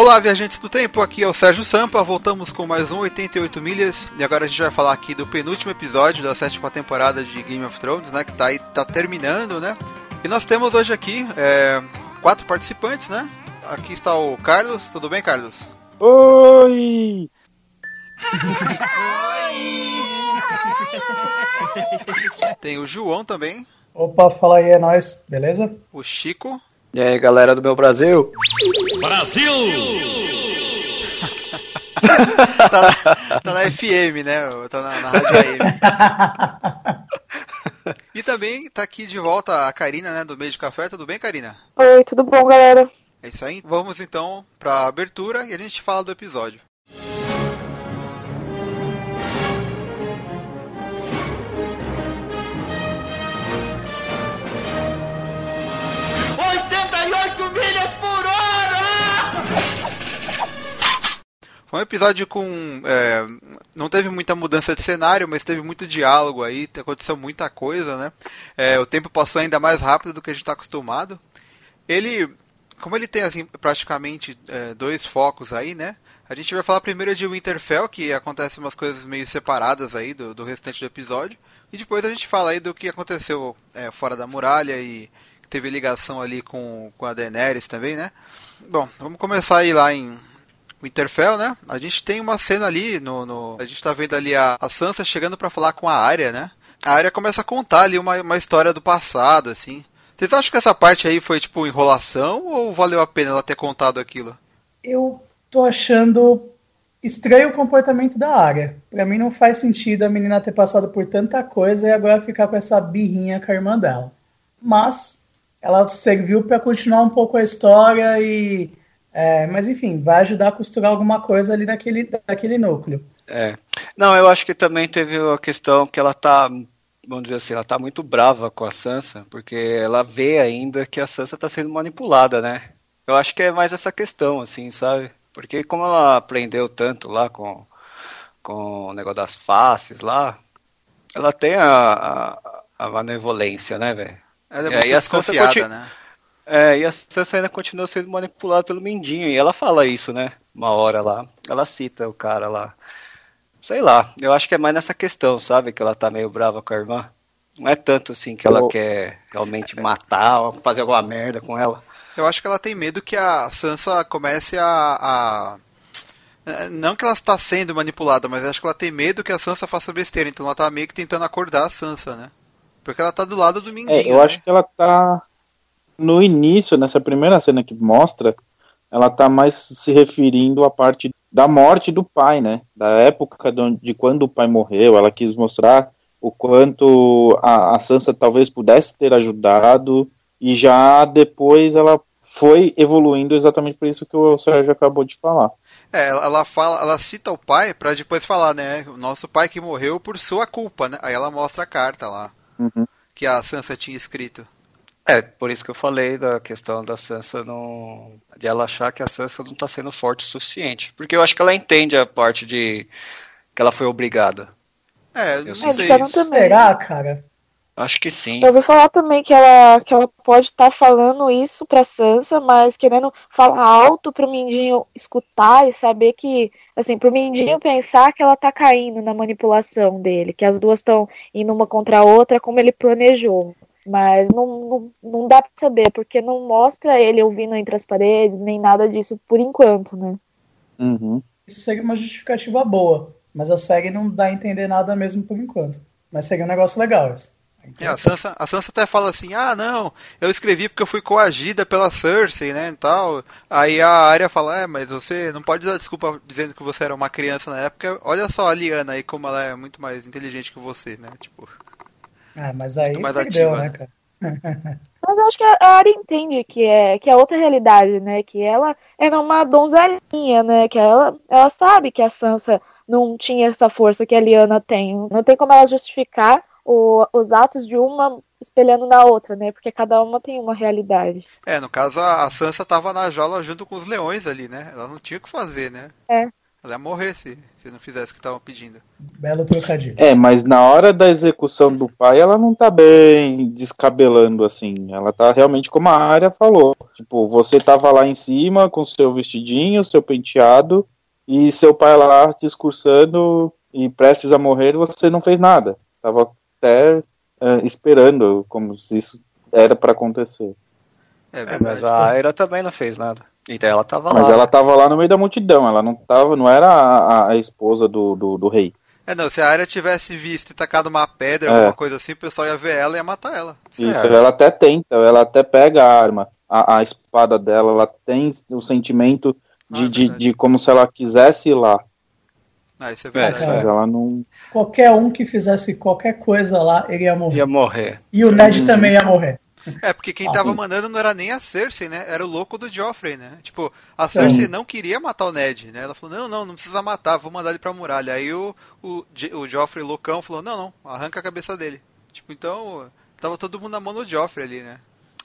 Olá, viajantes do tempo, aqui é o Sérgio Sampa, voltamos com mais um 88 milhas e agora a gente vai falar aqui do penúltimo episódio da sétima temporada de Game of Thrones, né, que tá, aí, tá terminando, né, e nós temos hoje aqui é, quatro participantes, né, aqui está o Carlos, tudo bem, Carlos? Oi! Tem o João também. Opa, fala aí, é nóis, beleza? O Chico. E aí, galera do meu Brasil? Brasil! tá, na, tá, na, FM, né? Tá na, na Rádio AM. e também tá aqui de volta a Karina, né? Do Meio de Café. Tudo bem, Karina? Oi, tudo bom, galera? É isso aí. Vamos então pra abertura e a gente fala do episódio. Foi um episódio com. É, não teve muita mudança de cenário, mas teve muito diálogo aí, aconteceu muita coisa, né? É, o tempo passou ainda mais rápido do que a gente está acostumado. Ele. Como ele tem assim, praticamente é, dois focos aí, né? A gente vai falar primeiro de Winterfell, que acontece umas coisas meio separadas aí do, do restante do episódio. E depois a gente fala aí do que aconteceu é, fora da muralha e teve ligação ali com, com a Daenerys também, né? Bom, vamos começar aí lá em Winterfell, né? A gente tem uma cena ali no, no a gente tá vendo ali a, a Sansa chegando para falar com a Arya, né? A Arya começa a contar ali uma, uma história do passado, assim. Vocês acham que essa parte aí foi tipo enrolação ou valeu a pena ela ter contado aquilo? Eu tô achando estranho o comportamento da Arya. Para mim não faz sentido a menina ter passado por tanta coisa e agora ficar com essa birrinha com a irmã dela. Mas ela serviu para continuar um pouco a história e é, mas enfim, vai ajudar a costurar alguma coisa ali naquele, naquele núcleo. É. Não, eu acho que também teve a questão que ela tá, vamos dizer assim, ela tá muito brava com a Sansa, porque ela vê ainda que a Sansa tá sendo manipulada, né? Eu acho que é mais essa questão, assim, sabe? Porque como ela aprendeu tanto lá com, com o negócio das faces lá, ela tem a, a, a benevolência, né, velho? Ela é, é muito e desconfiada, continu... né? É, e a Sansa ainda continua sendo manipulada pelo Mindinho. E ela fala isso, né? Uma hora lá. Ela cita o cara lá. Sei lá, eu acho que é mais nessa questão, sabe? Que ela tá meio brava com a irmã. Não é tanto assim que ela quer realmente matar ou fazer alguma merda com ela. Eu acho que ela tem medo que a Sansa comece a. a... Não que ela está sendo manipulada, mas acho que ela tem medo que a Sansa faça besteira. Então ela tá meio que tentando acordar a Sansa, né? Porque ela tá do lado do Mindinho. É, eu né? acho que ela tá. No início, nessa primeira cena que mostra, ela tá mais se referindo à parte da morte do pai, né? Da época de, quando o pai morreu. Ela quis mostrar o quanto a, a Sansa talvez pudesse ter ajudado. E já depois ela foi evoluindo exatamente por isso que o Sérgio acabou de falar. É, ela fala, ela cita o pai para depois falar, né? O nosso pai que morreu por sua culpa, né? Aí ela mostra a carta lá uhum. que a Sansa tinha escrito. É, por isso que eu falei da questão da Sansa não. de ela achar que a Sansa não tá sendo forte o suficiente. Porque eu acho que ela entende a parte de. que ela foi obrigada. É, eu não sei. É, Será, cara? Acho que sim. Eu ouvi falar também que ela, que ela pode estar tá falando isso pra Sansa, mas querendo falar alto pro Mindinho escutar e saber que, assim, pro Mindinho pensar que ela tá caindo na manipulação dele, que as duas estão indo uma contra a outra como ele planejou. Mas não, não, não dá pra saber, porque não mostra ele ouvindo entre as paredes, nem nada disso por enquanto, né? Uhum. Isso seria uma justificativa boa, mas a série não dá a entender nada mesmo por enquanto. Mas seria um negócio legal esse. É, a, Sansa, a Sansa até fala assim, ah não, eu escrevi porque eu fui coagida pela Cersei, né, e tal. Aí a Arya fala, é, mas você não pode dar desculpa dizendo que você era uma criança na época. Olha só a Liana aí como ela é muito mais inteligente que você, né, tipo... Ah, mas aí mais perdeu, ativa. né, cara? Mas eu acho que a Arya entende que é, que é outra realidade, né, que ela era uma donzelinha, né, que ela, ela sabe que a Sansa não tinha essa força que a Liana tem. Não tem como ela justificar o, os atos de uma espelhando na outra, né? Porque cada uma tem uma realidade. É, no caso a, a Sansa tava na jaula junto com os leões ali, né? Ela não tinha o que fazer, né? É. Ela ia morrer se, se não fizesse o que estavam pedindo. Belo trocadilho. É, mas na hora da execução do pai, ela não tá bem descabelando assim. Ela tá realmente como a área falou. Tipo, você tava lá em cima com seu vestidinho, seu penteado, e seu pai lá discursando e prestes a morrer, você não fez nada. Tava até é, esperando como se isso era para acontecer. É É, mas a Aira também não fez nada. E daí ela tava Mas lá. ela tava lá no meio da multidão, ela não tava, não era a, a- esposa do, do, do rei. É, não, se a área tivesse visto e tacado uma pedra, É. alguma coisa assim, o pessoal ia ver ela e ia matar ela. Isso, É. ela até tenta, ela até pega a arma, a, a espada dela, ela tem o sentimento de, Ah, é de, verdade. de como se ela quisesse ir lá. Ah, isso é É, verdade. Mas ela não. Qualquer um que fizesse qualquer coisa lá, ele ia morrer. Ia morrer. E o Ned também ia morrer. É, porque quem Ah, tava mandando não era nem a Cersei, né? Era o louco do Joffrey, né? Tipo, a Cersei não queria matar o Ned, né? Ela falou, não, não, não precisa matar, vou mandar ele pra muralha. Aí o, o, o Joffrey loucão falou, não, não, arranca a cabeça dele. Tipo, então, tava todo mundo na mão do Joffrey ali, né?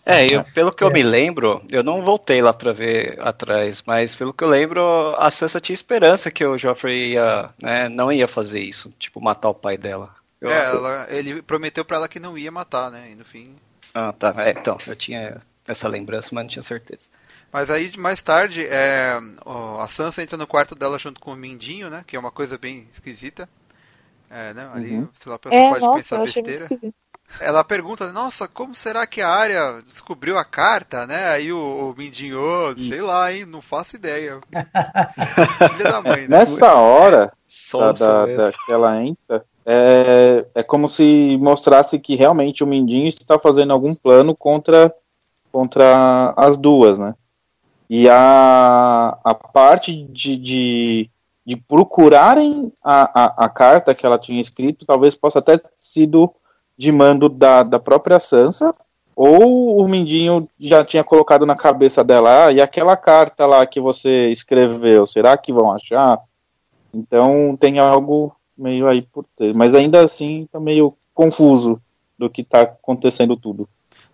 É, eu, pelo que eu É. me lembro, eu não voltei lá pra ver atrás, mas pelo que eu lembro, a Sansa tinha esperança que o Joffrey ia, né, não ia fazer isso, tipo, matar o pai dela. Eu- É, ela- ele prometeu pra ela que não ia matar, né? E no fim... Ah, tá. É, então, eu tinha essa lembrança, mas não tinha certeza. Mas aí, mais tarde, é, ó, a Sansa entra no quarto dela junto com o Mindinho, né? Que é uma coisa bem esquisita. É, né? Ali, Uhum. sei lá, a pessoa É, pode nossa, pensar besteira. Ela pergunta, nossa, como será que a área descobriu a carta, né? Aí o, o Mindinho, "Ô, sei lá, hein, não faço ideia. Filha da mãe, né? Nessa hora da, da, da- que ela entra, é, é como se mostrasse que realmente o Mindinho está fazendo algum plano contra, contra as duas, né? E a, a parte de, de, de procurarem a, a, a carta que ela tinha escrito talvez possa até sido de mando da, da própria Sansa, ou o Mindinho já tinha colocado na cabeça dela, ah, e aquela carta lá que você escreveu, será que vão achar? Então tem algo meio aí por ter, mas ainda assim tá meio confuso do que tá acontecendo tudo.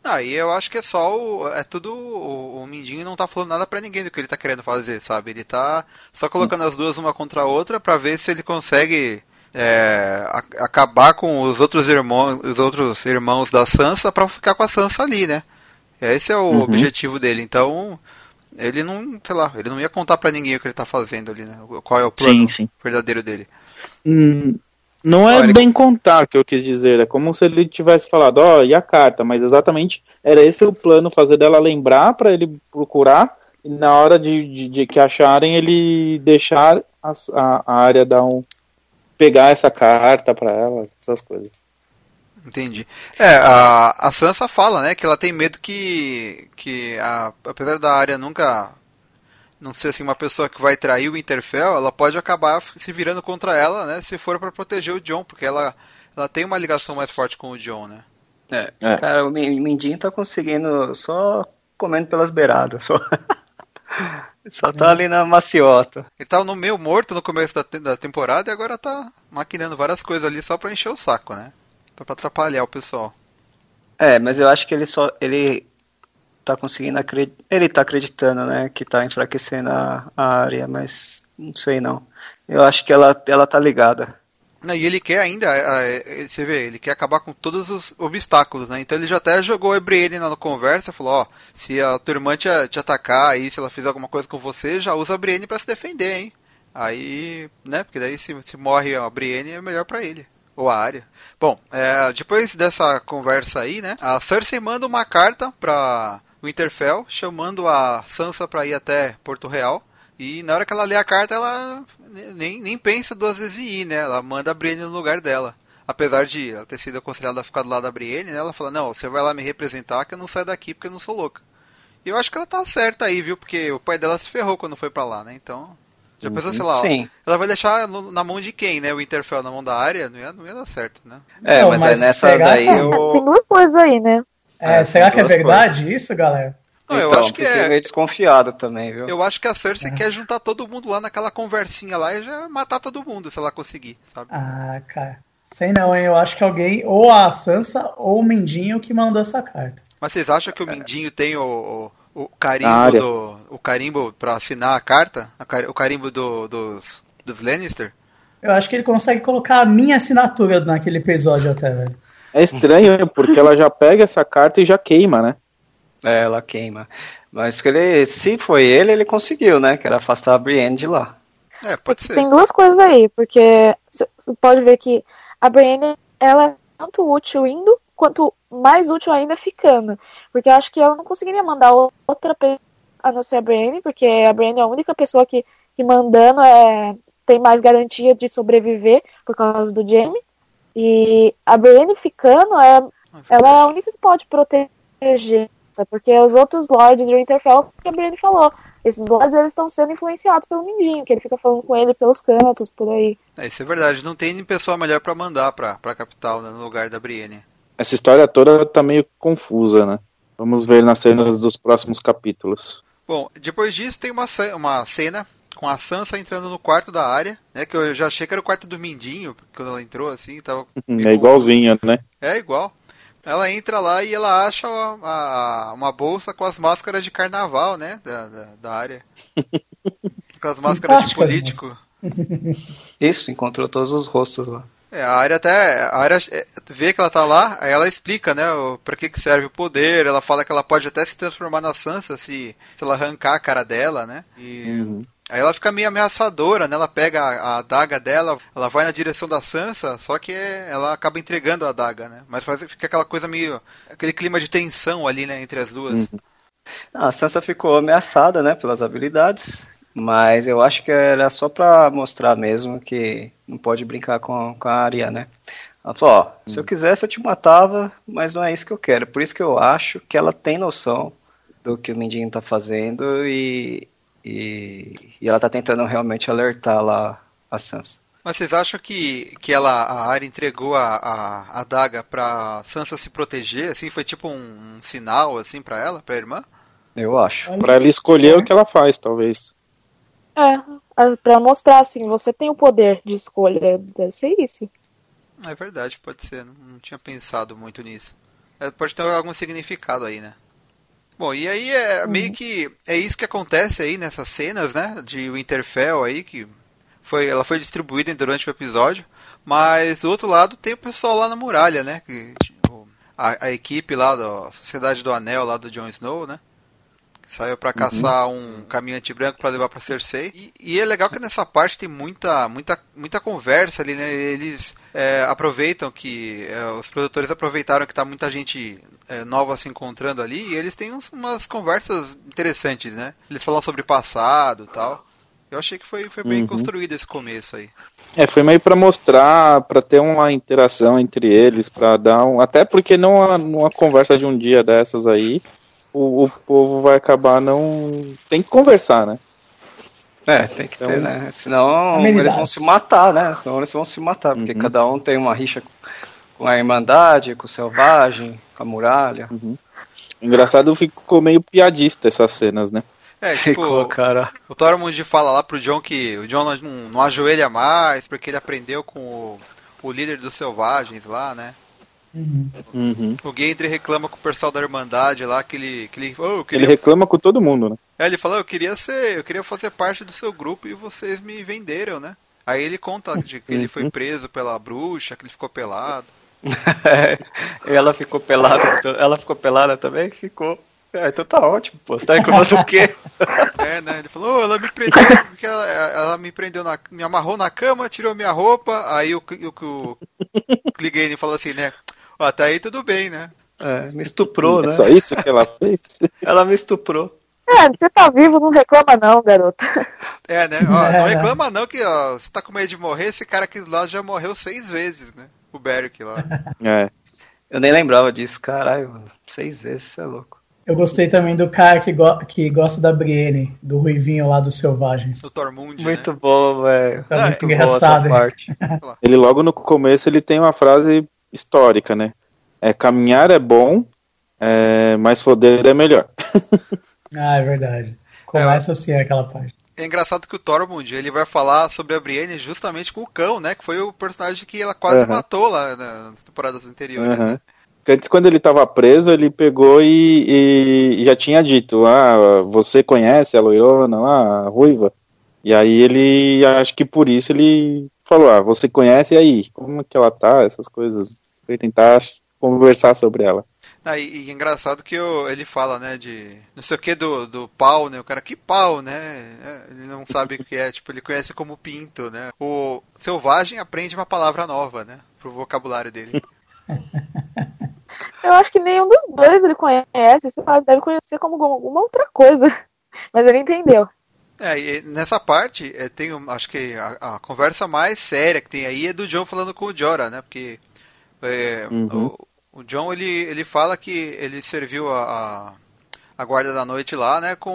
Ah, e eu acho que é só o. É tudo. O, o Mindinho não tá falando nada pra ninguém do que ele tá querendo fazer, sabe? Ele tá só colocando as duas uma contra a outra pra ver se ele consegue é, a- acabar com os outros irmãos, os outros irmãos da Sansa pra ficar com a Sansa ali, né? Esse é o Uhum. objetivo dele. Então, ele não, sei lá, ele não ia contar pra ninguém o que ele tá fazendo ali, né? Qual é o plano sim. verdadeiro dele. Hum, não é Olha, bem contar que eu quis dizer, é como se ele tivesse falado, ó, e a carta, mas exatamente era esse o plano, fazer dela lembrar pra ele procurar e na hora de, de, de que acharem ele deixar as- a, a área dar um pegar essa carta pra ela, essas coisas. Entendi. É, a, a Sansa fala, né, que ela tem medo que, que a, apesar da área nunca não ser assim uma pessoa que vai trair o Interfell, ela pode acabar se virando contra ela, né, se for pra proteger o John, porque ela, ela tem uma ligação mais forte com o John, né. É, É. Cara, o Mi- Mindinho tá conseguindo só comendo pelas beiradas. Só, só tá ali na maciota. Ele tava no meio morto no começo da, da temporada e agora tá maquinando várias coisas ali só pra encher o saco, né. Pra, pra atrapalhar o pessoal. É, mas eu acho que ele só. Ele tá conseguindo acreditar. Ele tá acreditando, né? Que tá enfraquecendo a, a área, mas não sei não. Eu acho que ela, ela tá ligada. E ele quer ainda, é, é, você vê, ele quer acabar com todos os obstáculos, né? Então ele já até jogou a Brienne na conversa, falou, ó, se a tua irmã te, te atacar aí, se ela fizer alguma coisa com você, já usa a Brienne pra se defender, hein? Aí, né, porque daí se, se morre a Brienne é melhor pra ele. Ou a área. Bom, é, depois dessa conversa aí, né, a Cersei manda uma carta pra Winterfell, chamando a Sansa pra ir até Porto Real. E na hora que ela lê a carta, ela nem, nem pensa duas vezes em ir, né? Ela manda a Brienne no lugar dela. Apesar de ela ter sido aconselhada a ficar do lado da Brienne, né? Ela fala, não, você vai lá me representar que eu não saio daqui porque eu não sou louca. E eu acho que ela tá certa aí, viu? Porque o pai dela se ferrou quando foi pra lá, né? Então, já pensou, sei lá, ó, Sim. ela vai deixar no- na mão de quem, né? O Interfell na mão da área? Não ia, não ia dar certo, né? É, Não, mas, mas é nessa será daí que- Tem eu. duas coisas aí, né? É, É, será que é verdade coisas. isso, galera? Não, eu então, acho que é. meio desconfiado também, viu? Eu acho que a Cersei quer juntar todo mundo lá naquela conversinha lá e já matar todo mundo, se ela conseguir, sabe? Ah, cara. Sei não, hein? Eu acho que alguém, ou a Sansa ou o Mindinho que mandou essa carta. Mas vocês acham que o Mindinho tem o, o, o carimbo do. O carimbo pra assinar a carta? O carimbo do- dos, dos Lannister. Eu acho que ele consegue colocar a minha assinatura naquele episódio até, velho. É estranho, porque ela já pega essa carta e já queima, né? É, ela queima. Mas que ele, se foi ele, ele conseguiu, né? Que era afastar a Brienne de lá. É, pode ser. Tem duas coisas aí, porque você pode ver que a Brienne, ela é tanto útil indo, quanto mais útil ainda ficando. Porque eu acho que ela não conseguiria mandar outra pessoa a não ser a Brienne, porque a Brienne é a única pessoa que, que mandando é, tem mais garantia de sobreviver por causa do Jaime. E a Brienne ficando, é, ela é a única que pode proteger, porque os outros lords do Winterfell, que a Brienne falou, esses lords eles estão sendo influenciados pelo Mindinho, que ele fica falando com ele pelos cantos, por aí. É, isso é verdade. Não tem nem pessoa melhor pra mandar pra, pra capital, né, no lugar da Brienne. Essa história toda tá meio confusa, né? Vamos ver nas cenas dos próximos capítulos. Bom, depois disso tem uma, ce- uma cena com a Sansa entrando no quarto da área, né? Que eu já achei que era o quarto do Mindinho, quando ela entrou assim, tava. É igualzinho, né? É igual. Ela entra lá e ela acha a- a- uma bolsa com as máscaras de carnaval, né? Da, da, da área. Aquelas máscaras de político. Isso, encontrou todos os rostos lá. É, a área até. A área é, vê que ela tá lá, aí ela explica, né, o, pra que, que serve o poder. Ela fala que ela pode até se transformar na Sansa se, se ela arrancar a cara dela, né? E. Uhum. Aí ela fica meio ameaçadora, né? Ela pega a, a adaga dela, ela vai na direção da Sansa, só que ela acaba entregando a adaga, né? Mas faz, fica aquela coisa meio. aquele clima de tensão ali, né, entre as duas. Ah, A Sansa ficou ameaçada, né, pelas habilidades, mas eu acho que era só pra mostrar mesmo que não pode brincar com, com a Arya, né? Ela falou, ó, se eu quisesse eu te matava, mas não é isso que eu quero. Por isso que eu acho que ela tem noção do que o Mindinho tá fazendo e, e, e ela tá tentando realmente alertar lá a Sansa. Mas vocês acham que, que ela, a Arya entregou a, a, a adaga pra Sansa se proteger, assim? Foi tipo um, um sinal, assim, pra ela, pra irmã? Eu acho. Pra ela escolher o que ela faz, talvez. É, as- pra mostrar assim, você tem o poder de escolha, deve ser isso. É verdade, pode ser. Não, não tinha pensado muito nisso. É, pode ter algum significado aí, né? Bom, e aí é meio que é isso que acontece aí nessas cenas, né? De Winterfell aí, que foi, ela foi distribuída durante o episódio. Mas do outro lado tem o pessoal lá na muralha, né? Que, tipo, a, a equipe lá da Sociedade do Anel, lá do Jon Snow, né? Que saiu pra caçar um caminhante branco pra levar pra Cersei. E, e é legal que nessa parte tem muita, muita, muita conversa ali, né? Eles é, aproveitam que. é, os produtores aproveitaram que tá muita gente é, nova se encontrando ali e eles têm uns- umas conversas interessantes, né? Eles falam sobre passado e tal. Eu achei que foi, foi bem Uhum. construído esse começo aí. É, foi meio pra mostrar, pra ter uma interação entre eles, pra dar um. Até porque numa, numa conversa de um dia dessas aí, o, o povo vai acabar não. Tem que conversar, né? É, tem que ter, Então, né? Senão amenidades. eles vão se matar, né? Senão eles vão se matar, porque Uhum. cada um tem uma rixa com a Irmandade, com o Selvagem, com a Muralha. Engraçado ficou meio piadista essas cenas, né? É, tipo, Ficou, cara. o Tormund fala lá pro John que o John não, não ajoelha mais, porque ele aprendeu com o, o líder dos selvagens lá, né? Uhum. Uhum. O Gendry reclama com o pessoal da Irmandade lá, que ele. Que ele, oh, eu Ele queria, reclama com todo mundo, né? É, ele fala, eu queria ser. Eu queria fazer parte do seu grupo e vocês me venderam, né? Aí ele conta de que ele foi preso pela bruxa, que ele ficou pelado. ela ficou pelada. Ela ficou pelada também? Ficou. É, então tá ótimo, pô. Você tá reclamando o quê? É, né? Ele falou, "Oh, ela me prendeu, porque ela, ela me prendeu na. me amarrou na cama, tirou minha roupa, aí o, o, o, o Clegane falou assim, né? Ó, até aí tudo bem, né? É, me estuprou, É né? só isso que ela fez? Ela me estuprou. É, você tá vivo, não reclama não, garota. É, né? Ó, não reclama não que ó, você tá com medo de morrer, esse cara aqui do lado já morreu seis vezes, né? O Beric lá. É. Eu nem lembrava disso, caralho. Seis vezes, você é louco. Eu gostei também do cara que, go- que gosta da Brienne, do Ruivinho lá dos Selvagens. Do Tormund, Muito né? bom, velho. Tá Não, muito engraçado. hein? parte. Ele logo no começo ele tem uma frase histórica, né? É caminhar é bom, é, mas foder é melhor. Ah, é verdade. Começa assim aquela parte. É engraçado que o Tormund, ele vai falar sobre a Brienne justamente com o cão, né? Que foi o personagem que ela quase Aham. matou lá nas temporadas anteriores, Aham. né? Porque Antes, quando ele estava preso, ele pegou e, e já tinha dito: Ah, você conhece a loirona lá, a ruiva? E aí ele, acho que por isso ele falou, ah, você conhece e aí, como que ela tá, essas coisas, pra tentar conversar sobre ela. Ah, e, e engraçado que o, ele fala, né, de não sei o que do, do pau, né? O cara, que pau, né? É, Ele não sabe o que é, tipo, ele conhece como pinto, né? O selvagem aprende uma palavra nova, né? Pro vocabulário dele. Eu acho que nenhum dos dois ele conhece. Esse deve conhecer como alguma outra coisa. Mas ele entendeu. É, e nessa parte, é, tem, um- acho que a, a conversa mais séria que tem aí é do John falando com o Jorah, né? Porque é, Uhum. o, o John, ele, ele fala que ele serviu a, a, a guarda da noite lá, né? Com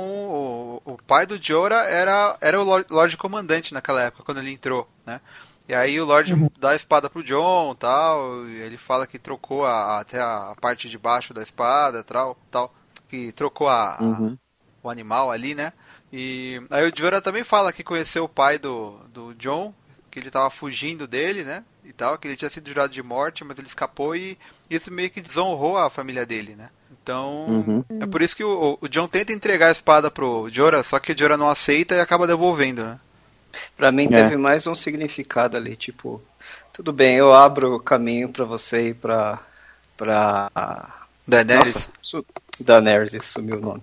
o, o pai do Jorah era, era o Lorde, Comandante naquela época, quando ele entrou, né? E aí o Lorde dá a espada pro John tal, e ele fala que trocou a, até a parte de baixo da espada tal, tal que trocou a, a- Uhum. o animal ali, né? E aí o Jorah também fala que conheceu o pai do, do John, que ele tava fugindo dele, né? E tal, que ele tinha sido jurado de morte, mas ele escapou e isso meio que desonrou a família dele, né? Então, Uhum. é por isso que o, o John tenta entregar a espada pro Jorah, só que o Jorah não aceita e acaba devolvendo, né? Pra mim É. teve mais um significado ali, tipo, tudo bem, eu abro o caminho pra você ir pra. pra. Daenerys. Nossa, su... Daenerys, isso sumiu o nome.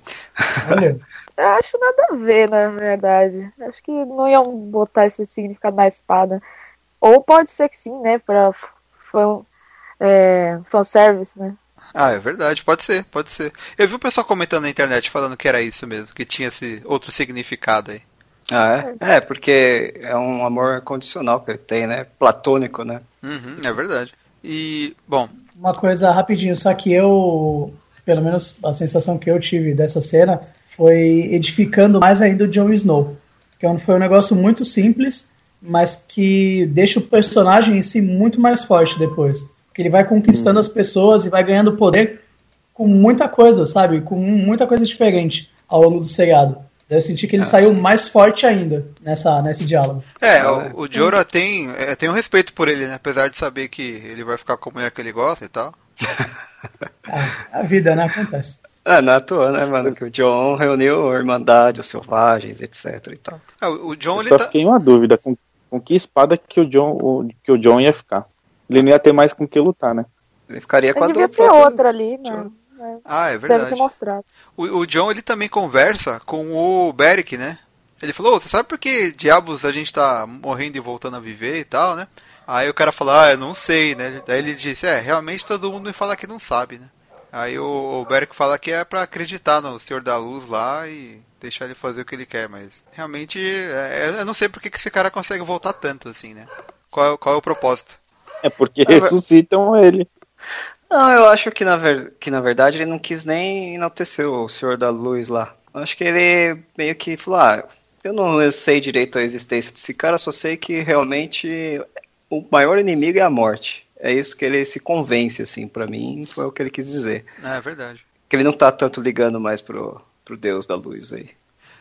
Olha, Eu acho nada a ver, na verdade. Acho que não iam botar esse significado na espada. Ou pode ser que sim, né? Pra fã, é, fanservice, né? Ah, é verdade, pode ser, pode ser. Eu vi o pessoal comentando na internet falando que era isso mesmo, que tinha esse outro significado aí. Ah, é? É, porque é um amor condicional que ele tem, né? Platônico, né? Uhum, é verdade. E, bom, uma coisa rapidinho, só que eu, pelo menos a sensação que eu tive dessa cena foi edificando mais ainda o Jon Snow. Que é foi um negócio muito simples, mas que deixa o personagem em si muito mais forte depois. Que ele vai conquistando as pessoas e vai ganhando poder com muita coisa, sabe? Com muita coisa diferente ao longo do seriado. Eu senti que ele Ah, saiu mais forte ainda nessa, nesse diálogo. É, Ah, o, o Jorah tem, é, tem um respeito por ele, né? Apesar de saber que ele vai ficar com a mulher que ele gosta e tal. Ah, a vida, né? Acontece. É, não é à toa, né, mano? Que o John reuniu a Irmandade, os Selvagens, etc e tal. É, o John, Eu ele só tá... fiquei uma dúvida, com, com que espada que o, John, o- que o John ia ficar. Ele não ia ter mais com que lutar, né? Ele ficaria com a Ele devia ter próprio- outra ali, né? Ah, é Deve ter verdade. mostrado. O, o John, ele também conversa com o Beric, né? Ele falou, "Ô, você sabe por que diabos a gente tá morrendo e voltando a viver e tal, né? Aí o cara falou, ah, eu não sei, né? Daí ele disse, é, realmente todo mundo me fala que não sabe, né? Aí o, o Beric fala que é pra acreditar no Senhor da Luz lá e deixar ele fazer o que ele quer, mas realmente é, eu não sei por que que esse cara consegue voltar tanto assim, né? Qual, é o- qual é o propósito? É porque Ah, ressuscitam ele. Não, eu acho que na, ver... que na verdade ele não quis nem enaltecer o Senhor da Luz lá. Eu Acho que ele meio que falou, ah, eu não sei direito a existência desse cara, só sei que realmente o maior inimigo é a morte. É isso que ele se convence, assim, pra mim, foi o que ele quis dizer. É verdade. Que ele não tá tanto ligando mais pro, pro Deus da Luz aí.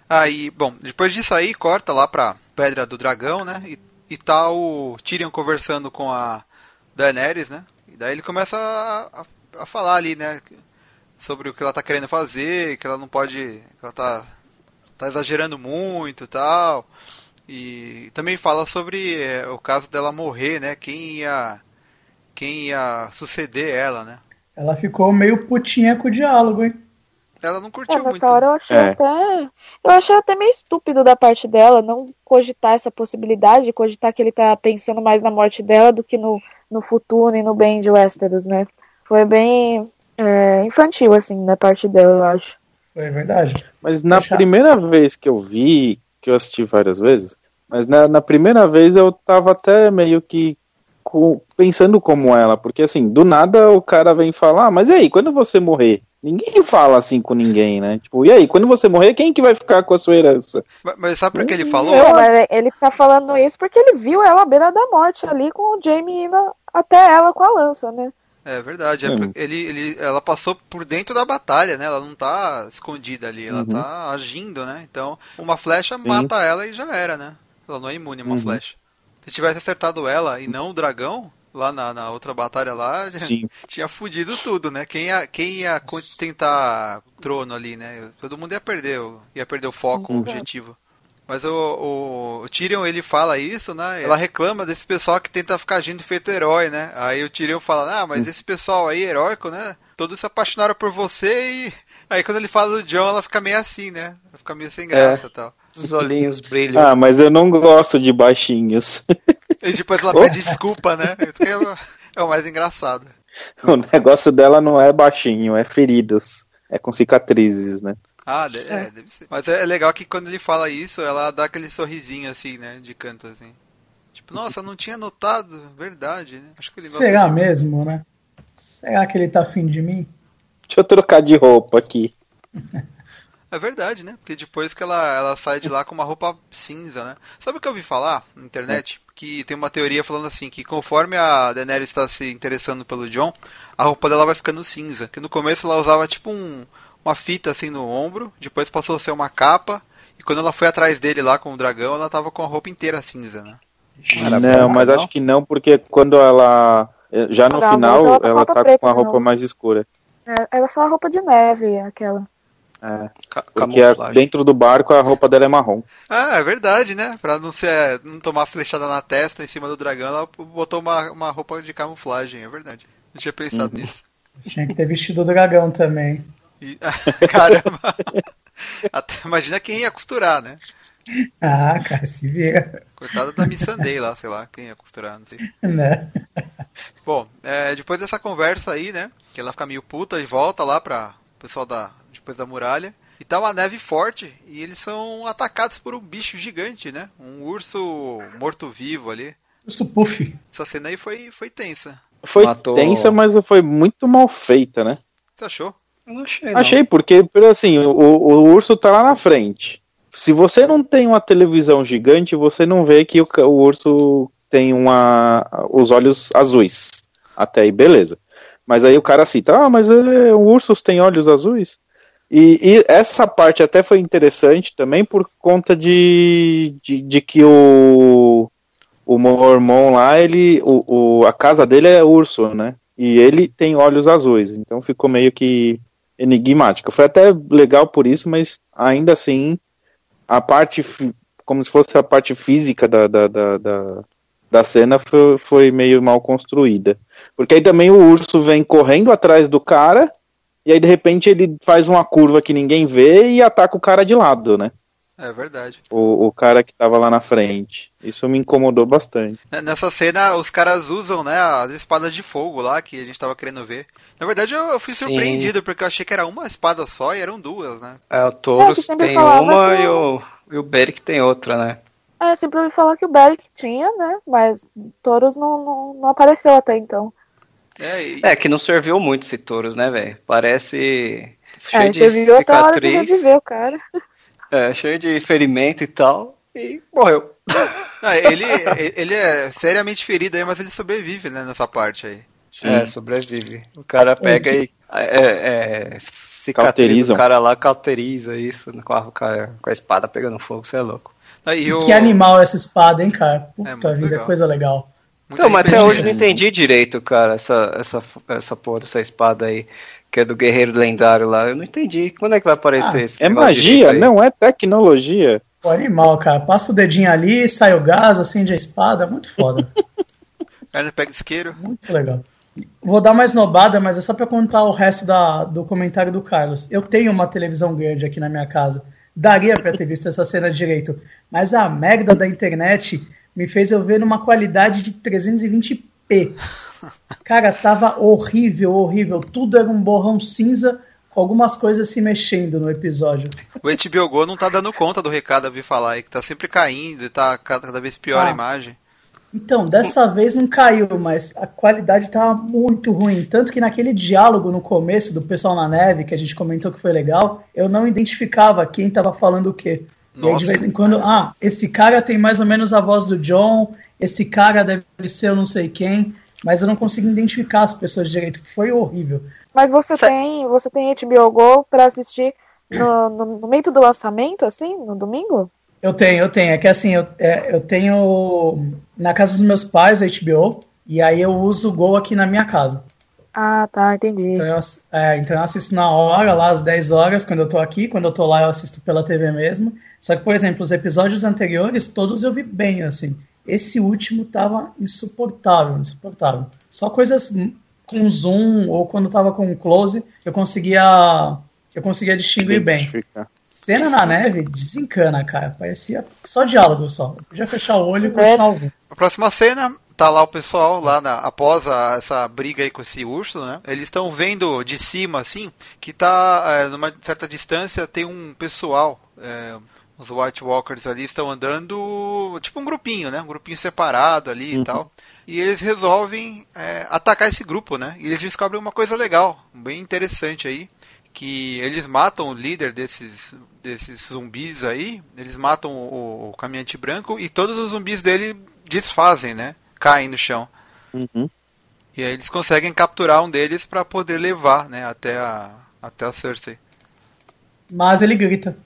Aí, bom, depois disso aí, corta lá pra Pedra do Dragão, né? E, e tá o Tyrion conversando com a Daenerys, né? E daí ele começa a, a, a falar ali, né? Sobre o que ela tá querendo fazer, que ela não pode. que ela tá, tá exagerando muito e tal. E também fala sobre é, o caso dela morrer, né? Quem ia. Quem ia suceder ela, né? Ela ficou meio putinha com o diálogo, hein? Ela não É, curtiu nessa muito. hora eu achei É. até. Eu achei até meio estúpido da parte dela não cogitar essa possibilidade, cogitar que ele tá pensando mais na morte dela do que no, no futuro e no bem de Westeros, né? Foi bem é, infantil, assim, da parte dela, eu acho. Foi verdade. Mas na Deixa- primeira vez que eu vi, que eu assisti várias vezes, mas na, na primeira vez eu tava até meio que com- pensando como ela, porque assim, do nada o cara vem falar, "Ah, mas e aí, quando você morrer? Ninguém fala assim com ninguém, né? Tipo, e aí, quando você morrer, quem que vai ficar com a sua herança? Mas- Mas sabe por que ele falou? Não, mas ele tá falando isso porque ele viu ela à beira da morte ali com o Jaime indo até ela com a lança, né? É verdade, é Hum. ele, ele, ela passou por dentro da batalha, né? Ela não tá escondida ali, ela Uhum. tá agindo, né? Então, uma flecha Sim. mata ela e já era, né? Ela não é imune a uma Uhum. flecha. Se tivesse acertado ela e não o dragão, lá na, na outra batalha lá, tinha fudido tudo, né? Quem ia, quem ia tentar trono ali, né? Todo mundo ia perder, ia perder o foco, o Uhum. objetivo. Mas o, o, Tyrion, ele fala isso, né? Ela reclama desse pessoal que tenta ficar agindo feito herói, né? Aí o Tyrion fala, ah, mas esse pessoal aí, heróico, né? Todos se apaixonaram por você e... Aí quando ele fala do John, ela fica meio assim, né? Ela fica meio sem graça e tal. Os olhinhos brilham. Ah, mas eu não gosto de baixinhos. E depois ela pede desculpa, né? É, é o mais engraçado. o negócio dela não é baixinho, é feridos. É com cicatrizes, né? Ah, de- é, deve ser. Mas é legal que quando ele fala isso, ela dá aquele sorrisinho assim, né? De canto assim. Tipo, nossa, eu não tinha notado, verdade, né? Acho que ele gosta Será de- mesmo, né? Será que ele tá afim de mim? Deixa eu trocar de roupa aqui. É verdade, né? Porque depois que ela, ela sai de lá com uma roupa cinza, né? Sabe o que eu ouvi falar na internet? Que tem uma teoria falando assim, que conforme a Daenerys está se interessando pelo John, a roupa dela vai ficando cinza. Que no começo ela usava tipo um, uma fita assim no ombro, depois passou a ser uma capa, e quando ela foi atrás dele lá com o dragão, ela tava com a roupa inteira cinza, né? não, mas não? acho que não, porque quando ela. Já no final, ela tá com a roupa mais escura. É, era só a roupa de neve, aquela. É, Ca- porque a- camuflagem. dentro do barco a roupa dela é marrom. Ah, é verdade, né? Pra não ser não tomar flechada na testa em cima do dragão, ela botou uma, uma roupa de camuflagem, é verdade. Não tinha pensado nisso. Tinha que ter vestido o dragão também. E- caramba! Até, imagina quem ia costurar, né? Ah, cara, se vira. Coitada da Missandei lá, sei lá, quem ia costurar, não sei. Né? Bom, é, depois dessa conversa aí, né? Que ela fica meio puta e volta lá pra o pessoal da. Depois da muralha. E tá uma neve forte e eles são atacados por um bicho gigante, né? Um urso morto-vivo ali. Urso Puff. Essa cena aí foi, foi tensa. Foi Matou- tensa, mas foi muito mal feita, né? Você achou? Eu não achei, não. Achei, porque, assim, o, o urso tá lá na frente. Se você não tem uma televisão gigante, você não vê que o, o urso tem uma, os olhos azuis. Até aí, beleza. Mas aí o cara cita, ah, mas é, ursos têm olhos azuis? E, e essa parte até foi interessante também por conta de, de, de que o, o Mormon lá, ele, o, o, a casa dele é urso, né? E ele tem olhos azuis, então ficou meio que enigmático. Foi até legal por isso, mas ainda assim, a parte, como se fosse a parte física da, da, da, da, da cena foi, foi meio mal construída. Porque aí também o urso vem correndo atrás do cara, e aí de repente ele faz uma curva que ninguém vê e ataca o cara de lado, né? É verdade. O, o cara que tava lá na frente. Isso me incomodou bastante. N- Nessa cena, os caras usam, né, as espadas de fogo lá que a gente tava querendo ver. Na verdade, eu, eu fui Sim. surpreendido porque eu achei que era uma espada só e eram duas, né? É, o Taurus É, que sempre tem uma que e o- e o Beric tem outra, né? É, sempre ouvi falar que o Beric tinha, né? Mas Touros não, não, não apareceu até então. É, e- É, que não serviu muito esse Taurus, né, velho? Parece É, cheio hora de cicatriz, reviver o cara. é, cheio de ferimento e tal, e morreu. Ah, ele, ele é seriamente ferido aí, mas ele sobrevive, né, nessa parte aí. É, sobrevive. O cara pega e é, é, cicatriza Cauteriza. o cara lá, cauteriza isso com a, com a- com a espada pegando fogo, você é louco. Ah, e o- Que animal essa espada, hein, cara? Puta muito vida, legal. coisa legal. Muito Então, mas até hoje eu não entendi direito, cara, essa, essa, essa porra dessa espada aí, que é do guerreiro lendário lá. Eu não entendi. Quando é que vai aparecer Ah, esse É magia, não é tecnologia. O animal, cara. Passa o dedinho ali, sai o gás, acende a espada. Muito foda. Aí ele pega isqueiro. Muito legal. Vou dar uma esnobada, mas é só pra contar o resto da, do comentário do Carlos. Eu tenho uma televisão grande aqui na minha casa. Daria pra ter visto essa cena direito. Mas a merda da internet me fez eu ver numa qualidade de 320p. Cara, tava horrível, horrível. Tudo era um borrão cinza com algumas coisas se mexendo no episódio. O HBO Go não tá dando conta do recado, eu vi falar aí, que tá sempre caindo e tá cada vez pior a Ah. imagem. Então, dessa vez não caiu, mas a qualidade tava muito ruim. Tanto que naquele diálogo no começo do pessoal na neve, que a gente comentou que foi legal, eu não identificava quem tava falando o quê. E aí, de Nossa. vez em quando, ah, esse cara tem mais ou menos a voz do John, esse cara deve ser eu não sei quem, mas eu não consegui identificar as pessoas direito. Foi horrível. Mas você Sa- tem, você tem HBO Go pra assistir no, no momento do lançamento, assim, no domingo? Eu tenho, eu tenho. É que assim, eu, é, eu tenho na casa dos meus pais a HBO, e aí eu uso o Go aqui na minha casa. Ah, tá, entendi. Então eu, é, então eu assisto na hora, lá às 10 horas, quando eu tô aqui. Quando eu tô lá, eu assisto pela TV mesmo. Só que, por exemplo, os episódios anteriores, todos eu vi bem, assim. Esse último tava insuportável, insuportável. Só coisas com zoom ou quando tava com close, que eu conseguia, que eu conseguia distinguir bem. Cena na neve desencana, cara. Parecia só diálogo só. Eu podia fechar o olho e continuar ouvindo. A próxima cena, tá lá o pessoal, lá na, após a- essa briga aí com esse urso, né? Eles estão vendo de cima, assim, que tá é, numa certa distância, tem um pessoal, é, os White Walkers ali estão andando, tipo um grupinho, né? Um grupinho separado ali e tal. E eles resolvem é, atacar esse grupo, né? E eles descobrem uma coisa legal, bem interessante aí, que eles matam o líder desses, desses zumbis aí, eles matam o, o caminhante branco e todos os zumbis dele desfazem, né? Caem no chão. Uhum. E aí eles conseguem capturar um deles para poder levar, né, até a até a Cersei. Mas ele grita.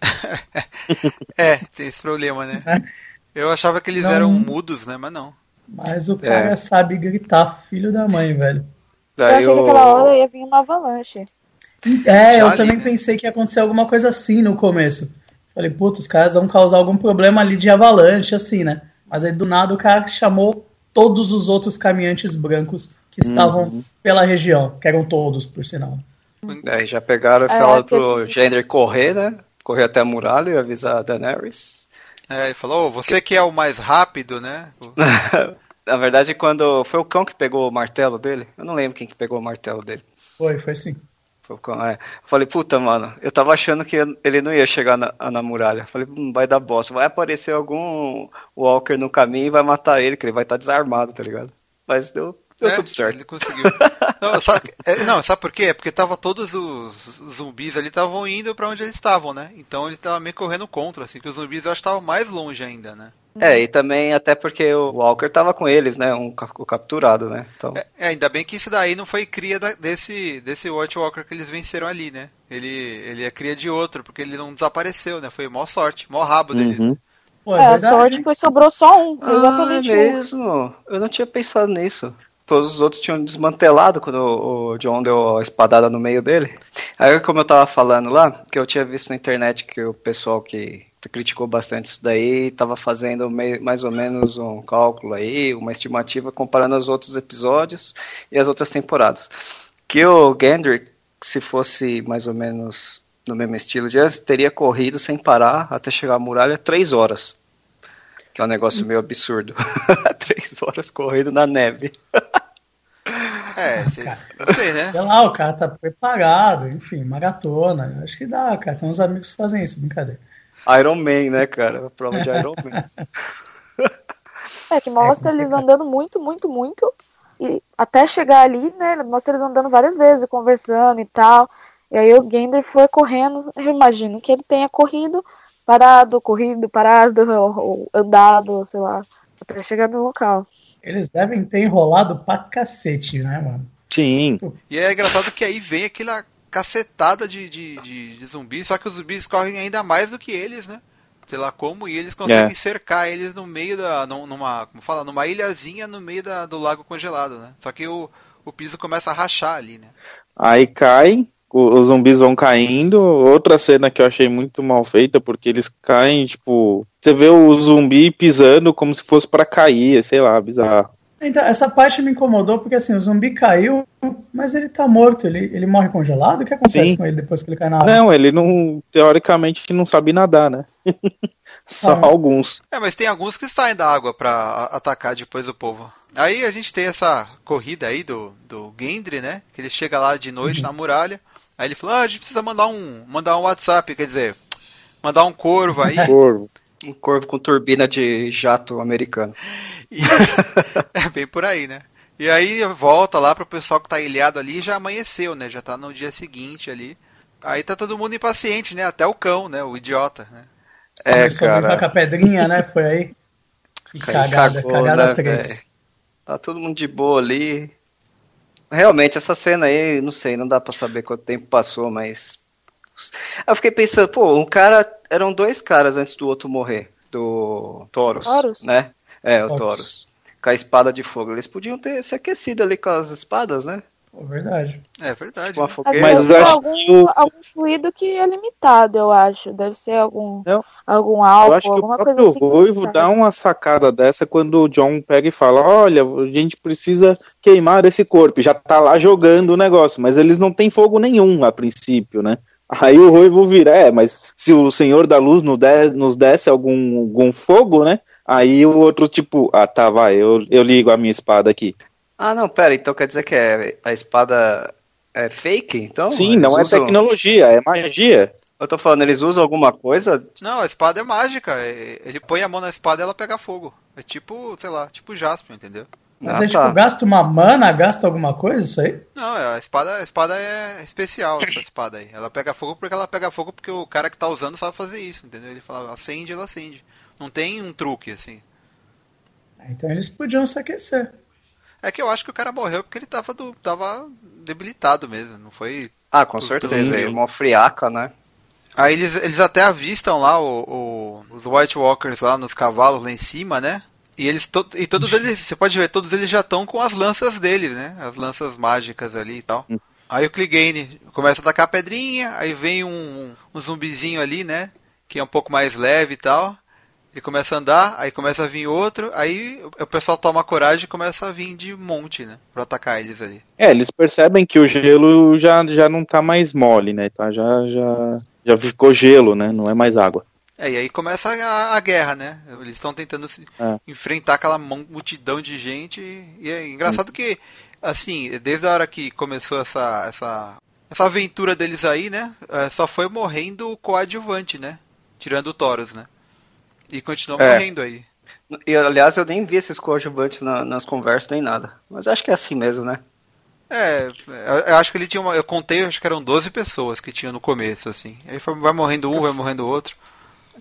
É, tem esse problema, né? Eu achava que eles Não. eram mudos, né, mas não. Mas o cara É. sabe gritar, filho da mãe, velho. Eu Daí achei que aquela hora ia vir uma avalanche. É, Já eu ali, também né? pensei que ia acontecer alguma coisa assim no começo. Falei, putz, os caras vão causar algum problema ali de avalanche, assim, né? Mas aí do nada o cara chamou todos os outros caminhantes brancos que estavam pela região, que eram todos, por sinal. Daí já pegaram e É, falaram que- pro Gender correr, né? Correr até a muralha e avisar a Daenerys. É, ele falou, "Ô, você que é o mais rápido, né? Na verdade, quando foi o cão que pegou o martelo dele, eu não lembro quem que pegou o martelo dele. Foi, foi sim. Foi o cão, é. Falei, puta, mano, eu tava achando que ele não ia chegar na, na muralha. Falei, hum, vai dar bosta. Vai aparecer algum Walker no caminho e vai matar ele, que ele vai estar desarmado, tá ligado? Mas deu, deu É, tudo certo. Ele conseguiu. não, sabe, é, não, sabe por quê? É porque tava todos os zumbis ali estavam indo pra onde eles estavam, né? Então ele tava meio correndo contra, assim, que os zumbis eu acho que estavam mais longe ainda, né? É, e também até porque o Walker tava com eles, né? Um o capturado, né? Então, É, é, ainda bem que isso daí não foi cria da- desse, desse White Walker que eles venceram ali, né? Ele, ele é cria de outro, porque ele não desapareceu, né? Foi mó sorte, mó rabo deles. Uhum. Pô, É, a verdade, sorte foi sobrou só um. Ah, Exatamente é um. mesmo. Eu não tinha pensado nisso. Todos os outros tinham desmantelado quando o John deu a espadada no meio dele. Aí, como eu tava falando lá, que eu tinha visto na internet que o pessoal que criticou bastante isso daí tava fazendo mei- mais ou menos um cálculo aí, uma estimativa comparando os outros episódios e as outras temporadas. Que o Gendry, se fosse mais ou menos no mesmo estilo de antes, teria corrido sem parar até chegar à muralha três horas. Que é um negócio meio absurdo. Três horas correndo na neve. É, cê- não sei, né? Sei lá, o cara tá preparado, enfim, maratona. Acho que dá, cara. Tem uns amigos que fazem isso, brincadeira. Iron Man, né, cara? A prova de Iron Man. É, que mostra eles andando muito, muito, muito. E até chegar ali, né? Mostra eles andando várias vezes, conversando e tal. E aí o Gender foi correndo. Eu imagino que ele tenha corrido, parado, corrido, parado, ou andado, sei lá, até chegar no local. Eles devem ter enrolado pra cacete, né, mano? Sim. E é engraçado que aí vem aquela cacetada de, de, de, de zumbis, só que os zumbis correm ainda mais do que eles, né? Sei lá como, e eles conseguem É. cercar eles no meio da. num- numa. como fala? Numa ilhazinha no meio da, do lago congelado, né? Só que o, o piso começa a rachar ali, né? Aí cai, os zumbis vão caindo. Outra cena que eu achei muito mal feita, porque eles caem, tipo. Você vê o zumbi pisando como se fosse pra cair, sei lá, bizarro. Então, essa parte me incomodou porque assim, o zumbi caiu, mas ele tá morto. Ele, ele morre congelado? O que acontece Sim. com ele depois que ele cai na água? Não, ele não. Teoricamente não sabe nadar, né? Só Ah. alguns. É, mas tem alguns que saem da água pra a- atacar depois o povo. Aí a gente tem essa corrida aí do, do Gendry, né? Que ele chega lá de noite na muralha. Aí ele falou, ah, a gente precisa mandar um, mandar um WhatsApp, quer dizer, mandar um corvo aí. Corvo. Um corvo com turbina de jato americano. E- é bem por aí, né? E aí volta lá pro pessoal que tá ilhado ali e já amanheceu, né? Já tá no dia seguinte ali. Aí tá todo mundo impaciente, né? Até o cão, né? O idiota, né? É, Começou a brincar com cara. a pedrinha, né? Foi aí. Que Cai- cagada, cagou, cagada né, 3. velho? Tá todo mundo de boa ali. Realmente, essa cena aí, não sei, não dá pra saber quanto tempo passou, mas. Eu fiquei pensando, pô, um cara. Eram dois caras antes do outro morrer. Do Taurus, Taurus? né? É, o Taurus. Taurus. Com a espada de fogo. Eles podiam ter se aquecido ali com as espadas, né? Pô, verdade. É verdade. Tipo né? Fogueira. Mas eu é acho algum, que o- algum fluido que é limitado, eu acho. Deve ser algum, Não. algum Eu álcool, acho que o alguma próprio coisa assim. que Ruivo dá uma sacada dessa quando o John pega e fala: Olha, a gente precisa queimar esse corpo. E Já tá lá jogando o negócio, mas eles não têm fogo nenhum a princípio, né? Aí o Ruivo vira: É, mas se o Senhor da Luz nos der- nos desse algum, algum fogo, né? Aí o outro, tipo, ah, tá, vai, eu, eu ligo a minha espada aqui. Ah, não, pera, então quer dizer que é, a espada é fake? Então? Sim, Eles não é usam- tecnologia, é magia. Eu tô falando, eles usam alguma coisa? Não, a espada é mágica. é- Ele põe a mão na espada e ela pega fogo. É tipo, sei lá, tipo Jasper, entendeu? Mas Ah, é tá. tipo, gasta uma mana, gasta alguma coisa isso aí? Não, a espada, a espada é especial, essa espada aí. Ela pega fogo porque ela pega fogo porque o cara que tá usando sabe fazer isso, entendeu? Ele fala, acende, ela acende. Não tem um truque, assim. Então eles podiam se aquecer. É que eu acho que o cara morreu porque ele tava, do, tava debilitado mesmo, não foi... Ah, com certeza, isso. é uma friaca, né? Aí eles, eles até avistam lá o, o- os White Walkers lá nos cavalos lá em cima, né? E eles to e todos eles, você pode ver, todos eles já estão com as lanças deles, né? As lanças mágicas ali e tal. Aí o Clegane começa a atacar a pedrinha, aí vem um, um zumbizinho ali, né? Que é um pouco mais leve e tal. Ele começa a andar, aí começa a vir outro, aí o pessoal toma coragem e começa a vir de monte, né? Pra atacar eles ali. É, eles percebem que o gelo já, já não tá mais mole, né? Tá, já, já, já ficou gelo, né? Não é mais água. É, e aí começa a, a guerra, né? Eles estão tentando É. enfrentar aquela multidão de gente. E é engraçado que, assim, desde a hora que começou essa, essa, essa aventura deles aí, né? é, só foi morrendo o coadjuvante, né? Tirando o Taurus, né? E continuou É. morrendo aí. E, aliás, eu nem vi esses coadjuvantes na- nas conversas nem nada. Mas acho que é assim mesmo, né? É, eu, acho que ele tinha uma. Eu contei, acho que eram 12 pessoas que tinham no começo, assim. Aí foi, vai morrendo um, vai morrendo o outro.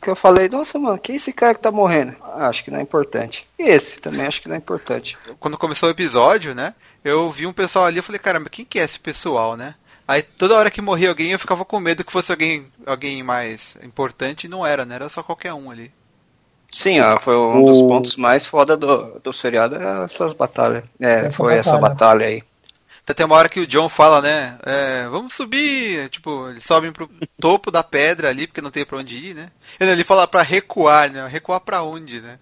Que eu falei, nossa, mano, quem é esse cara que tá morrendo? Ah, acho que não é importante. E esse também acho que não é importante. quando começou o episódio, né? Eu vi um pessoal ali, eu falei, caramba, quem que é esse pessoal, né? Aí toda hora que morria alguém, eu ficava com medo que fosse alguém, alguém mais importante, e não era, né? Era só qualquer um ali. Sim, ó, foi um dos O- pontos mais foda do, do seriado, é essas batalhas. É, Essa foi essa batalha. batalha aí. Até tem uma hora que o John fala, né? é, vamos subir. Tipo, eles sobem pro topo da pedra ali, porque não tem pra onde ir, né? Ele ele fala pra recuar, né? Recuar pra onde, né?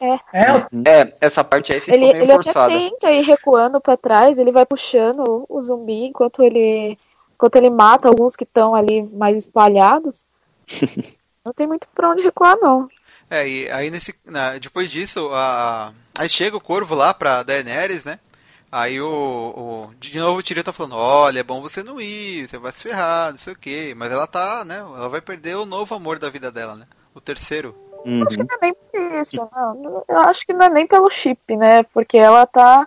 É, o- É, essa parte aí ficou Ele, meio ele até forçada. tenta ir recuando pra trás, ele vai puxando o- o zumbi enquanto ele, enquanto ele mata alguns que estão ali mais espalhados. Não tem muito pra onde recuar, não. É, e aí nesse, na- depois disso, a, aí chega o corvo lá pra Daenerys, né? Aí o, o de novo o Tyrion tá falando, olha, é bom você não ir, você vai se ferrar, não sei o quê. Mas ela tá, né? Ela vai perder o novo amor da vida dela, né? O terceiro. Uhum. Acho que não é nem por isso, não. Eu acho que não é nem pelo chip, né? Porque ela tá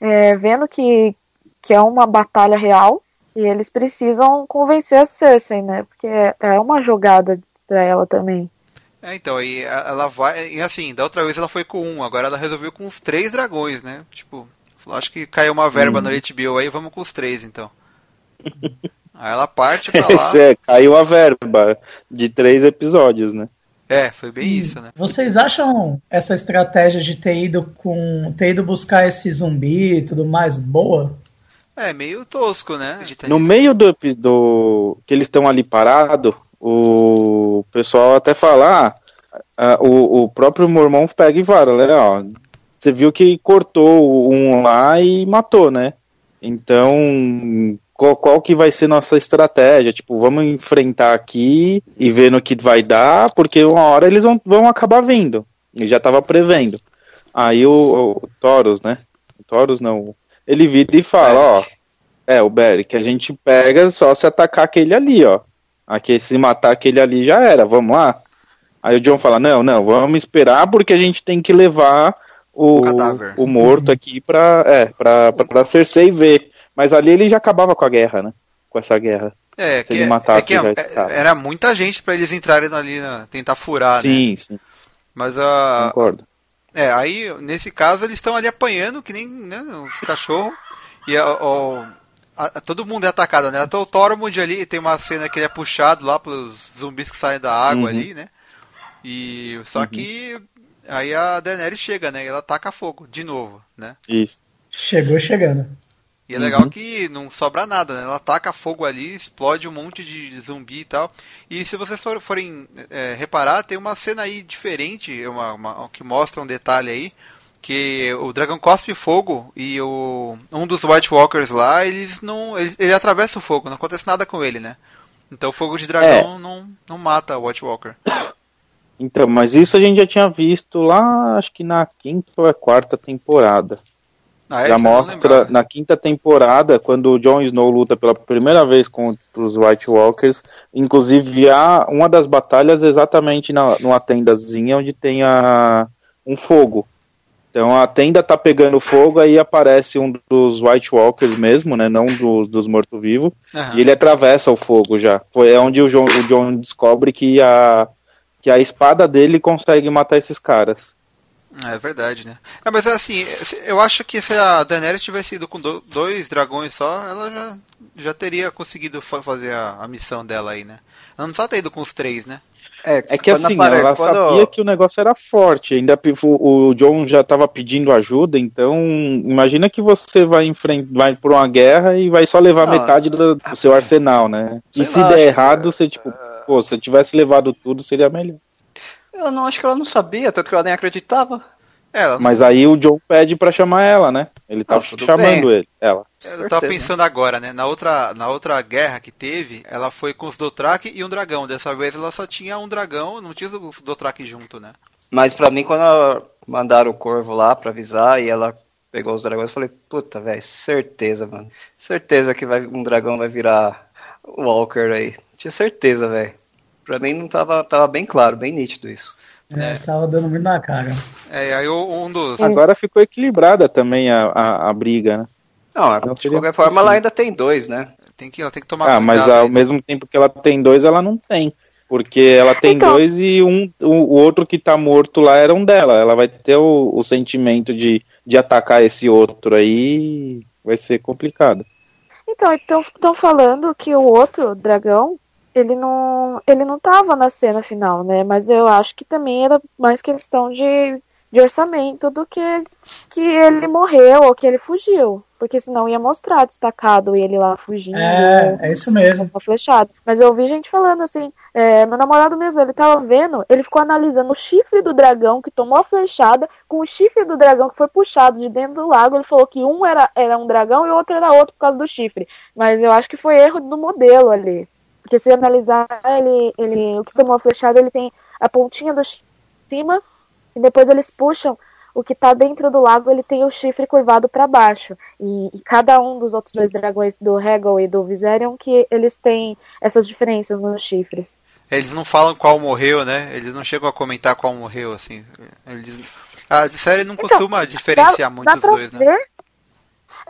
é, vendo que, que é uma batalha real e eles precisam convencer a Cersei, né? Porque é uma jogada pra ela também. É, então, aí ela vai. E assim, da outra vez ela foi com um, agora ela resolveu com os três dragões, né? Tipo, falou, acho que caiu uma verba no HBO aí, vamos com os três então. aí ela parte pra lá. É, caiu a verba de três episódios, né? É, foi bem isso, né? Vocês acham essa estratégia de ter ido com ter ido buscar esse zumbi e tudo mais boa? É, meio tosco, né? No meio do, do que eles estão ali parado, o pessoal até fala, ah, o, o próprio mormão pega e fala, né, ó, você viu que cortou um lá e matou, né? Então, qual, qual que vai ser nossa estratégia? Tipo, vamos enfrentar aqui e ver no que vai dar, porque uma hora eles vão, vão acabar vindo. Ele já tava prevendo. Aí o, o Taurus, né? O Taurus não. Ele vira e fala, ó, é, o que a gente pega só se atacar aquele ali, ó. Aqui, se matar aquele ali já era, vamos lá. Aí o John fala, não, não, vamos esperar porque a gente tem que levar o, O o morto aqui pra, é, pra, pra, pra Cersei ver. Mas ali ele já acabava com a guerra, né? Com essa guerra. É, Se que, ele é matasse, que já é- era muita gente pra eles entrarem ali, na, tentar furar, né? sim, sim, Mas a. concordo. É, aí, nesse caso, eles estão ali apanhando, que nem né, os cachorros. E a- o- a- a- todo mundo é atacado, né? Até o Tormund ali tem uma cena que ele é puxado lá pelos zumbis que saem da água Uhum. ali, né? E só que aí a Daenerys chega, né? E ela taca fogo de novo, né? Isso. Chegou chegando. E é legal que não sobra nada, né? Ela taca fogo ali, explode um monte de zumbi e tal. E se vocês for- forem é, reparar, tem uma cena aí diferente, uma, uma- que mostra um detalhe aí, que o dragão cospe fogo e o, um dos White Walkers lá, eles não. Ele, ele atravessa o fogo, não acontece nada com ele, né? Então o fogo de dragão não, não mata o White Walker. Então, mas isso a gente já tinha visto lá, acho que na quinta ou quarta temporada. Ah, é? já mostra na quinta temporada, quando o Jon Snow luta pela primeira vez contra os White Walkers, inclusive há uma das batalhas exatamente na, numa tendazinha onde tem a, um fogo. Então a tenda tá pegando fogo, aí aparece um dos White Walkers mesmo, né? Não dos, dos mortos-vivos. E ele atravessa o fogo já. Foi é onde o John, o John descobre que a, que a espada dele consegue matar esses caras. É verdade, né? É, mas assim, eu acho que se a Daenerys tivesse ido com do- dois dragões só, ela já, já teria conseguido fa- fazer a, a missão dela aí, né? Ela não precisava ter ido com os três, né? É que quando assim, apare- ela quando- sabia que o negócio era forte. Ainda o, o John já estava pedindo ajuda, então imagina que você vai enfrentar, vai por uma guerra e vai só levar Não, metade do, do seu arsenal, né? E se lá, der acho que- errado, você tipo, pô, se tivesse levado tudo, seria melhor. Eu não acho que ela não sabia, tanto que ela nem acreditava. Ela, Mas aí o John pede pra chamar ela, né? Ele tá Não, tudo chamando bem. ele, ela. eu tava certeza. pensando agora, né? Na outra, na outra guerra que teve, ela foi com os Dothraki e um dragão. Dessa vez ela só tinha um dragão, não tinha os Dothraki junto, né? Mas pra mim, quando ela- mandaram o corvo lá pra avisar e ela pegou os dragões, eu falei, puta, velho, certeza, mano. Certeza que vai, um dragão vai virar Walker aí. Tinha certeza, velho. Pra mim não tava, tava bem claro, bem nítido isso. É, tava dando muito na cara. É, aí o- um dos. Agora ficou equilibrada também a, a, a briga, né? Não, Não de qualquer forma, possível. ela ainda tem dois, né? Tem que, ela tem que tomar Ah, mas ao aí, né? mesmo tempo que ela tem dois, ela não tem. Porque ela tem Então- dois e um, o, o outro que tá morto lá era um dela. Ela vai ter o, o sentimento de, de atacar esse outro aí. Vai ser complicado. Então, estão falando que o outro dragão, ele não, ele não tava na cena final, né? Mas eu acho que também era mais questão de, de orçamento do que que ele morreu ou que ele fugiu. Porque senão ia mostrar destacado ele lá fugindo. É, é isso mesmo. uma flechada. Mas eu ouvi gente falando assim, é, meu namorado mesmo, ele tava vendo, ele ficou analisando o chifre do dragão que tomou a flechada com o chifre do dragão que foi puxado de dentro do lago. Ele falou que um era, era um dragão e o outro era outro por causa do chifre. Mas eu acho que foi erro do modelo ali. Porque se analisar, ele, ele, o que tomou a flechada, ele tem a pontinha do cima e depois eles puxam o que tá dentro do lago, ele tem o chifre curvado para baixo. E, e cada um dos outros dois dragões, do Hegel e do Viserion, que eles têm essas diferenças nos chifres. Eles não falam qual morreu, né? Eles não chegam a comentar qual morreu, assim. Eles... A série não Então, costuma diferenciar muito dá os dois, né?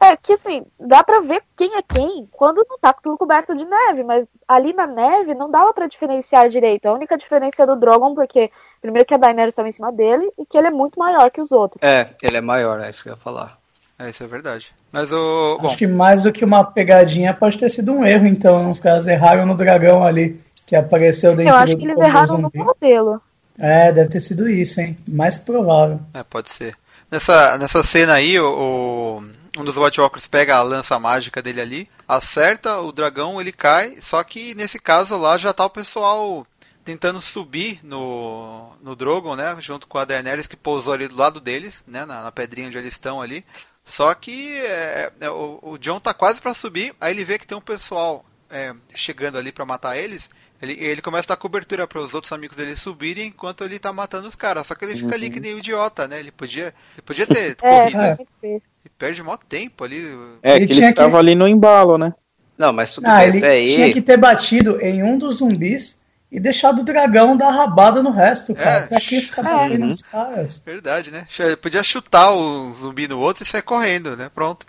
É que assim, dá pra ver quem é quem quando não tá tudo coberto de neve, mas ali na neve não dava pra diferenciar direito. A única diferença é do Drogon, porque primeiro que a Daenerys estava em cima dele e que ele é muito maior que os outros. É, ele é maior, é isso que eu ia falar. É, isso é verdade. Mas o. Bom, Acho que mais do que uma pegadinha pode ter sido um erro, então. Os caras erraram no dragão ali, que apareceu dentro Eu acho do que eles do erraram no zumbi. modelo. É, deve ter sido isso, hein? Mais provável. é, pode ser. Nessa, nessa cena aí, o- um dos White Walkers pega a lança mágica dele ali, acerta o dragão, ele cai, só que nesse caso lá já tá o pessoal tentando subir no, no Drogon, né, junto com a Daenerys que pousou ali do lado deles, né, na, na pedrinha onde eles estão ali. Só que é, é, o, o John tá quase pra subir, aí ele vê que tem um pessoal é, chegando ali pra matar eles. Ele, ele começa a dar cobertura para os outros amigos dele subirem enquanto ele tá matando os caras. Só que ele fica ali que nem um idiota, né? Ele podia, ele podia ter É, corrido. é. E perde mó tempo ali. É, Ele que tinha ele que- tava ali no embalo, né? Não, mas tudo Ah, bem, ele até aí. tinha que ter batido em um dos zumbis e deixado o dragão dar rabada no resto, cara. É. Pra que ficar É. batendo nos caras? Verdade, né? Ele podia chutar o zumbi no outro e sair correndo, né? Pronto.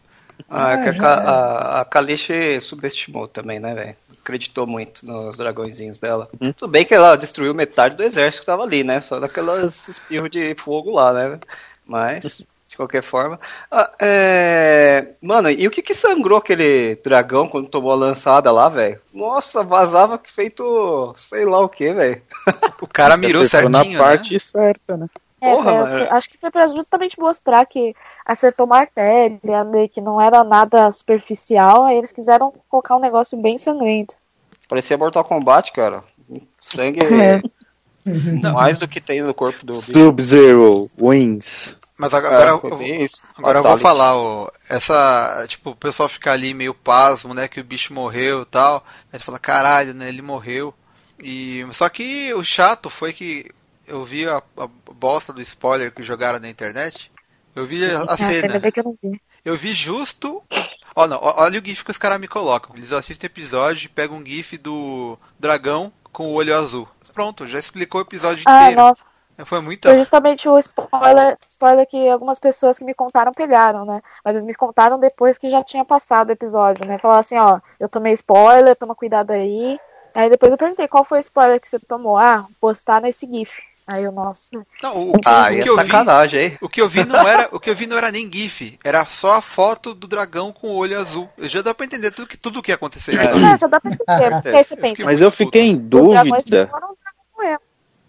Ah, é que Ah, a, era. a, a Kalish subestimou também, né, velho? Acreditou muito nos dragõezinhos dela. Hum. Tudo bem que ela destruiu metade do exército que tava ali, né? Só daquelas espirros de fogo lá, né? Mas, de qualquer forma. Ah, é... Mano, e o que que sangrou aquele dragão quando tomou a lançada lá, velho? Nossa, vazava que feito sei lá o que, velho. O cara mirou Acertou certinho, na parte né? certa, né? É, Porra, acho que foi pra justamente mostrar que acertou martelo, né, que não era nada superficial, aí eles quiseram colocar um negócio bem sangrento. Parecia Mortal Kombat, cara. Sangue É. mais do que tem no corpo do. Sub-Zero wins. Mas agora, É, eu, agora eu vou falar, ó, essa, tipo, o pessoal fica ali meio pasmo, né, que o bicho morreu e tal, aí você fala, caralho, né, ele morreu. E, só que o chato foi que eu vi a, a bosta do spoiler que jogaram na internet, eu vi a, a cena, eu vi. justo, ó, não, olha o gif que os caras me colocam, eles assistem o episódio e pegam um gif do dragão com o olho azul. Pronto, já explicou o episódio Ah, inteiro. nossa. Foi muito... Foi justamente o spoiler, spoiler que algumas pessoas que me contaram pegaram, né? Mas eles me contaram depois que já tinha passado o episódio, né? Falaram assim, ó, eu tomei spoiler, toma cuidado aí. Aí depois eu perguntei qual foi o spoiler que você tomou. Ah, postar nesse GIF. Aí eu, nossa. Não, o, Ah, o é que eu vi... sacanagem, hein? O que eu vi não era, o que eu vi não era nem GIF, era só a foto do dragão com o olho azul. Já dá pra entender tudo que tudo que ia acontecer. sabe? É, já dá pra entender. Porque aí você Eu pensa, Mas eu fiquei em dúvida. foram.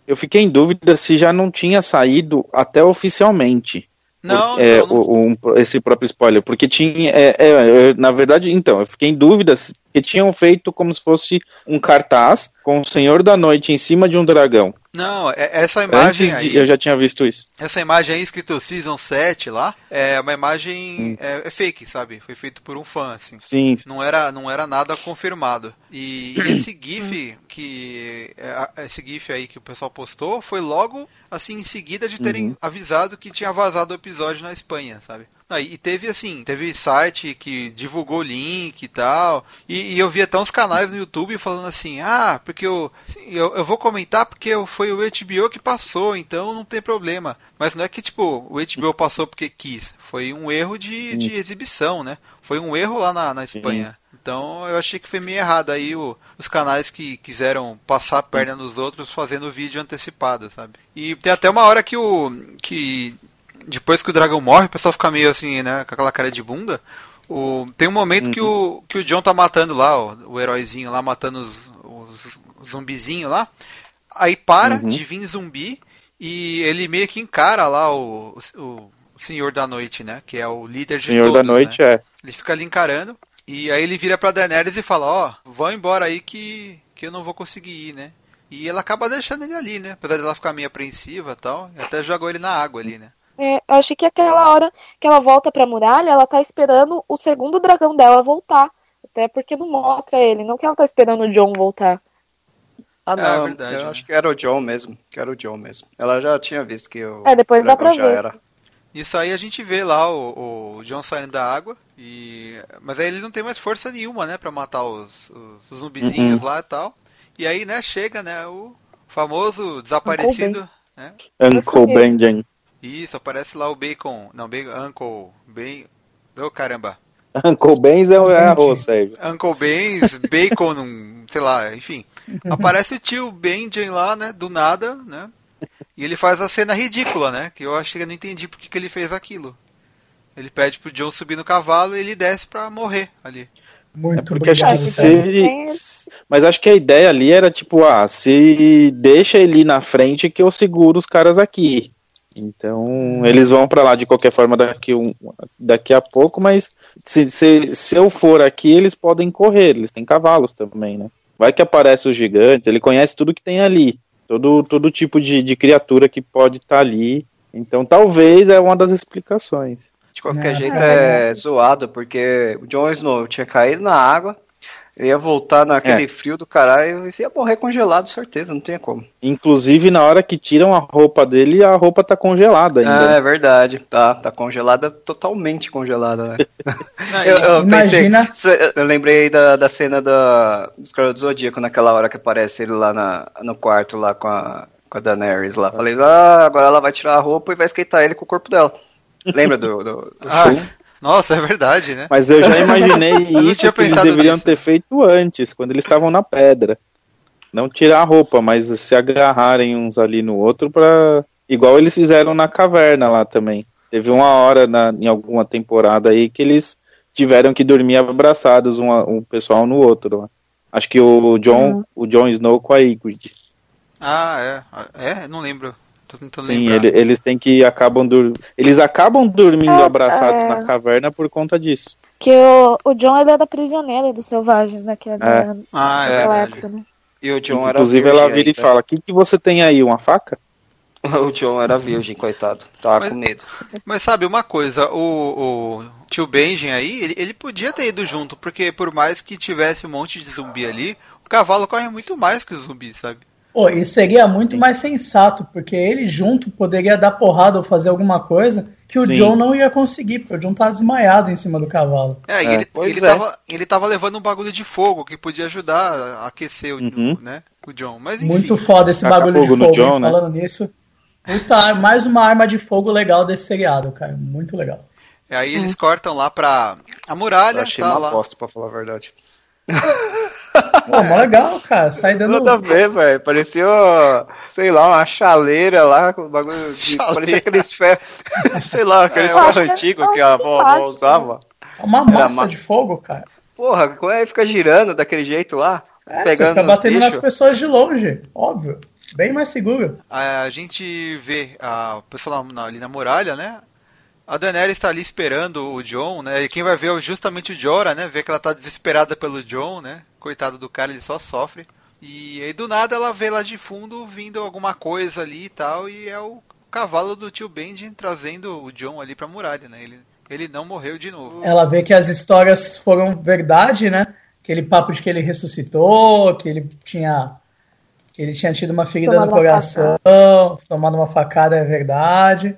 Eu fiquei em dúvida se já não tinha saído até oficialmente. Não, é, não, não- o- um- esse próprio spoiler, porque tinha, é, é, na verdade, então, eu fiquei em dúvida se que tinham feito como se fosse um cartaz com o Senhor da Noite em cima de um dragão. não, é- essa imagem Antes aí, de, eu já tinha visto isso. essa imagem aí escrito Season 7 lá, é uma imagem é, é fake, sabe? Foi feito por um fã, assim. Sim, Não era, não era nada confirmado. E, e esse GIF que. é, Esse GIF aí que o pessoal postou foi logo assim em seguida de terem avisado que tinha vazado o episódio na Espanha, sabe? E teve assim, teve site que divulgou o link e tal. E, e eu vi até uns canais no YouTube falando assim, ah, porque eu, assim, eu, eu vou comentar porque foi o HBO que passou, então não tem problema. Mas não é que tipo, o HBO passou porque quis. Foi um erro de, de exibição, né? Foi um erro lá na, na Espanha. Então eu achei que foi meio errado aí o- os canais que quiseram passar a perna nos outros fazendo vídeo antecipado, sabe? E tem até uma hora que o. que depois que o dragão morre, o pessoal fica meio assim, né, com aquela cara de bunda. O, tem um momento que, o, que o John tá matando lá, o, o heróizinho lá, matando os, os, os zumbizinhos lá. Aí para Uhum. de vir zumbi e ele meio que encara lá o, o, o Senhor da Noite, né? Que é o líder de Senhor todos, da Noite né? é. Ele fica ali encarando. E aí ele vira pra Daenerys e fala, ó, vão embora aí que, que eu não vou conseguir ir, né? E ela acaba deixando ele ali, né? Apesar de ela ficar meio apreensiva e tal. Até jogou ele na água ali, né? É, eu achei que aquela hora que ela volta pra muralha, ela tá esperando o segundo dragão dela voltar. Até porque não mostra ele, não que ela tá esperando o John voltar. Ah, É, não. verdade, eu né? acho que era o John mesmo. Que era o John mesmo. Ela já tinha visto que o É, depois dá dragão pra já ver. era. Isso aí a gente vê lá o, o John saindo da água. e Mas aí ele não tem mais força nenhuma, né? Pra matar os, os, os zumbizinhos lá e tal. E aí, né, chega, né, o famoso desaparecido. Né? Uncle. Isso, aparece lá o Bacon. Não, Bacon, Uncle. Bem. Ô caramba. Uncle Benz é o é arroz, Sérgio. Uncle Ben's, Bacon, um, sei lá, enfim. Aparece o tio Benjen lá, né, do nada, né? E ele faz a cena ridícula, né? Que eu achei que eu não entendi porque que ele fez aquilo. Ele pede pro John subir no cavalo e ele desce pra morrer ali. Muito Porque acho obrigado, que Sérgio. se. Mas acho que a ideia ali era tipo, ah, se deixa ele ir na frente que eu seguro os caras aqui. Então, eles vão pra lá de qualquer forma daqui, um, daqui a pouco, mas se, se, se eu for aqui, eles podem correr, eles têm cavalos também, né? Vai que aparece os gigantes, ele conhece tudo que tem ali, todo, todo tipo de, de criatura que pode estar ali. Então, talvez é uma das explicações. De qualquer É, jeito é. é zoado, porque o Jon Snow tinha caído na água, ele ia voltar naquele É. frio do caralho e ia morrer congelado, certeza, não tinha como. Inclusive, na hora que tiram a roupa dele, a roupa tá congelada ainda. Ah, é verdade, tá, tá congelada, totalmente congelada, né? Eu, eu Imagina- pensei, eu lembrei da, da cena da, do Esquadrão do Zodíaco, naquela hora que aparece ele lá na, no quarto, lá com a, com a Daenerys lá. Falei, ah, agora ela vai tirar a roupa e vai esquentar ele com o corpo dela. Lembra do, do, do Ah, nossa, é verdade, né? Mas eu já imaginei isso tinha que eles deveriam nisso. ter feito antes, quando eles estavam na pedra. Não tirar a roupa, mas se agarrarem uns ali no outro para igual eles fizeram na caverna lá também. Teve uma hora na, em alguma temporada aí que eles tiveram que dormir abraçados um, um pessoal no outro. lá. Acho que o John, o John Snow com a Ygritte. Ah, é. É, não lembro. Tô tentando Sim, lembrar. ele- eles têm que acabam dur... eles acabam dormindo É, abraçados é. na caverna por conta disso. Que o, o John ele era prisioneiro dos selvagens naquela, Ah, é, naquela verdade. época, né? E o John Inclusive ela vira e ainda. fala: "O que que você tem aí, uma faca?" O John era virgem, coitado. Tava Mas- com medo. Mas sabe uma coisa, o, o tio Benjen aí, ele, ele podia ter ido junto, porque por mais que tivesse um monte de zumbi ali, o cavalo corre muito mais que os zumbis, sabe? Pô, e seria muito mais sensato, porque ele junto poderia dar porrada ou fazer alguma coisa que o Sim. John não ia conseguir, porque o John tá desmaiado em cima do cavalo. É, e É, ele, pois ele, é. tava, ele tava levando um bagulho de fogo que podia ajudar a aquecer o, Uhum. né, o John. Mas enfim, Muito foda esse Taca bagulho de fogo no fogo, John, né? falando nisso. Puta, mais uma arma de fogo legal desse seriado, cara. Muito legal. aí eles cortam lá pra a muralha, Eu achei tá uma lá. bosta, pra falar a verdade. Pô, mó legal, cara. Sai dando. Nada a ver, velho. Parecia, sei lá, uma chaleira lá, com bagulho de. Chaleira. Parecia aqueles ferros. sei lá, aqueles É, ferros que antigos é que a avó, simpático, avó usava. Uma Era massa ma- de fogo, cara. Porra, como é que fica girando daquele jeito lá? É, você pegando fica nos batendo nas pessoas de longe, óbvio. Bem mais seguro. A, gente vê a pessoa ali na muralha, né? A Daenerys está ali esperando o John, né? E quem vai ver é justamente o Jorah, né? Vê que ela tá desesperada pelo John, né? Coitado do cara, ele só sofre. E aí do nada ela vê lá de fundo vindo alguma coisa ali e tal, e é o cavalo do tio Benji trazendo o John ali pra muralha, né? Ele, ele não morreu de novo. Ela vê que as histórias foram verdade, né? Aquele papo de que ele ressuscitou, que ele tinha. Que ele tinha tido uma ferida Tomado no uma coração, tomado uma facada, é verdade.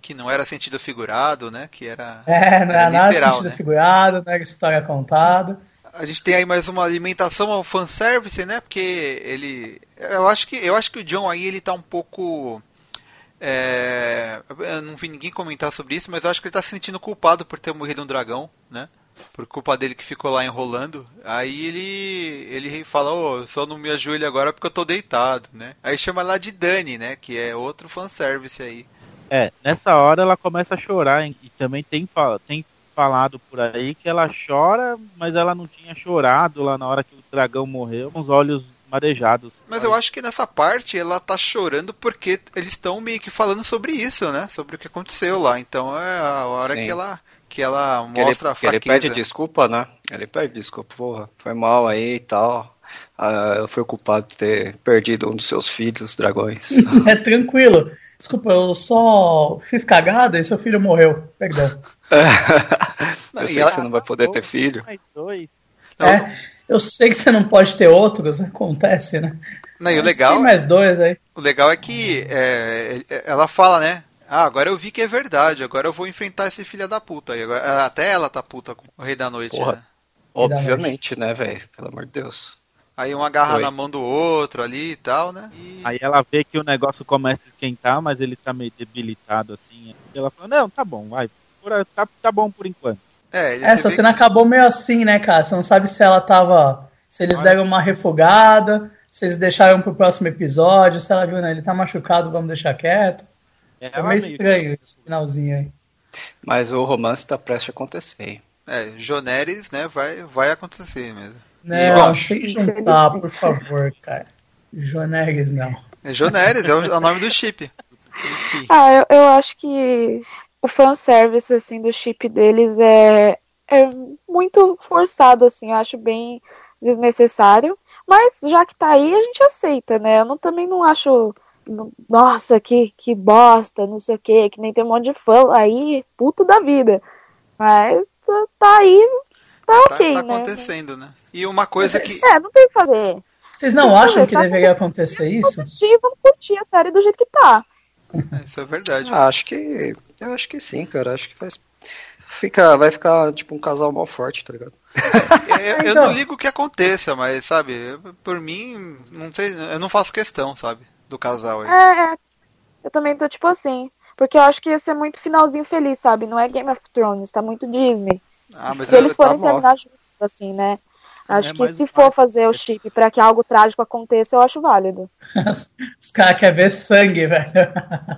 Que não era sentido figurado, né? Que era. É, não era é nada literal, sentido né? figurado, não é história contada. A gente tem aí mais uma alimentação ao fanservice, né? Porque ele. Eu acho que, eu acho que o John aí ele tá um pouco. é, eu não vi ninguém comentar sobre isso, mas eu acho que ele tá se sentindo culpado por ter morrido um dragão, né? Por culpa dele que ficou lá enrolando. Aí ele ele fala, ô, só não me ajoelhe agora porque eu tô deitado, né? Aí chama lá de Dani, né? Que é outro fanservice aí. É, nessa hora ela começa a chorar hein, e também tem, tem falado por aí que ela chora, mas ela não tinha chorado lá na hora que o dragão morreu, com os olhos marejados. Mas eu acho que nessa parte ela tá chorando porque eles estão meio que falando sobre isso, né? Sobre o que aconteceu lá. Então é a hora Sim. que ela que ela Que ele, mostra a que ele fraqueza. pede desculpa, né? Ele pede desculpa, porra, foi mal aí e tal. Ah, eu fui culpado de ter perdido um dos seus filhos, dragões. É tranquilo. Desculpa, eu só fiz cagada e seu filho morreu. Perdão. Não, eu sei ela- que você não vai poder ter filho. Mais dois. É, eu sei que você não pode ter outros, acontece, né? Não, e o legal, Tem mais dois aí. o legal é que é, é, ela fala, né? Ah, agora eu vi que é verdade, agora eu vou enfrentar esse filho da puta. E agora, até ela tá puta com o Rei da Noite. Porra. né? Obviamente, né, velho? Pelo amor de Deus. Aí um agarra Oi. na mão do outro ali e tal, né? E- Aí ela vê que o negócio começa a esquentar, mas ele tá meio debilitado assim. E ela fala, não, tá bom, vai. Por- Tá, tá bom por enquanto. é, Essa cena acabou meio assim, né, cara? Você não sabe se ela tava. Se eles deram uma refugada, se eles deixaram pro próximo episódio, se ela viu, né? Ele tá machucado, vamos deixar quieto. É Ela meio meio- estranho esse finalzinho aí. Mas o romance tá prestes a acontecer. É, Joneres, né, vai, vai acontecer mesmo. Não, sem juntar, por favor, cara. Joneres, não. É Joneres, é o, é o nome do chip. Enfim. Ah, eu, eu acho que o fanservice, assim, do chip deles é, é muito forçado, assim, eu acho bem desnecessário. Mas já que tá aí, a gente aceita, né? Eu não, também não acho. Nossa, que, que bosta, não sei o que, que nem tem um monte de fã aí, puto da vida. Mas tá, tá aí, tá Tá, ok, tá né? acontecendo, né? E uma coisa que. É, não tem o que fazer. Vocês não eu acham ver, que tá deveria acontecer isso? Vamos assistir, vamos curtir a série do jeito que tá. É, Isso é verdade. Ah, acho que. Eu acho que sim, cara. Acho que vai. Fica, vai ficar tipo um casal mal forte, tá ligado? Eu, eu Então. não ligo que aconteça, mas, sabe, eu- por mim, não sei, eu não faço questão, sabe, do casal aí. É, eu também tô tipo assim. Porque eu acho que ia ser muito finalzinho feliz, sabe? Não é Game of Thrones, tá muito Disney. Ah, mas eles tá forem bom. terminar juntos, assim, né? Acho É, que se for fazer o chip pra que algo trágico aconteça, eu acho válido. Os, caras querem ver sangue, velho.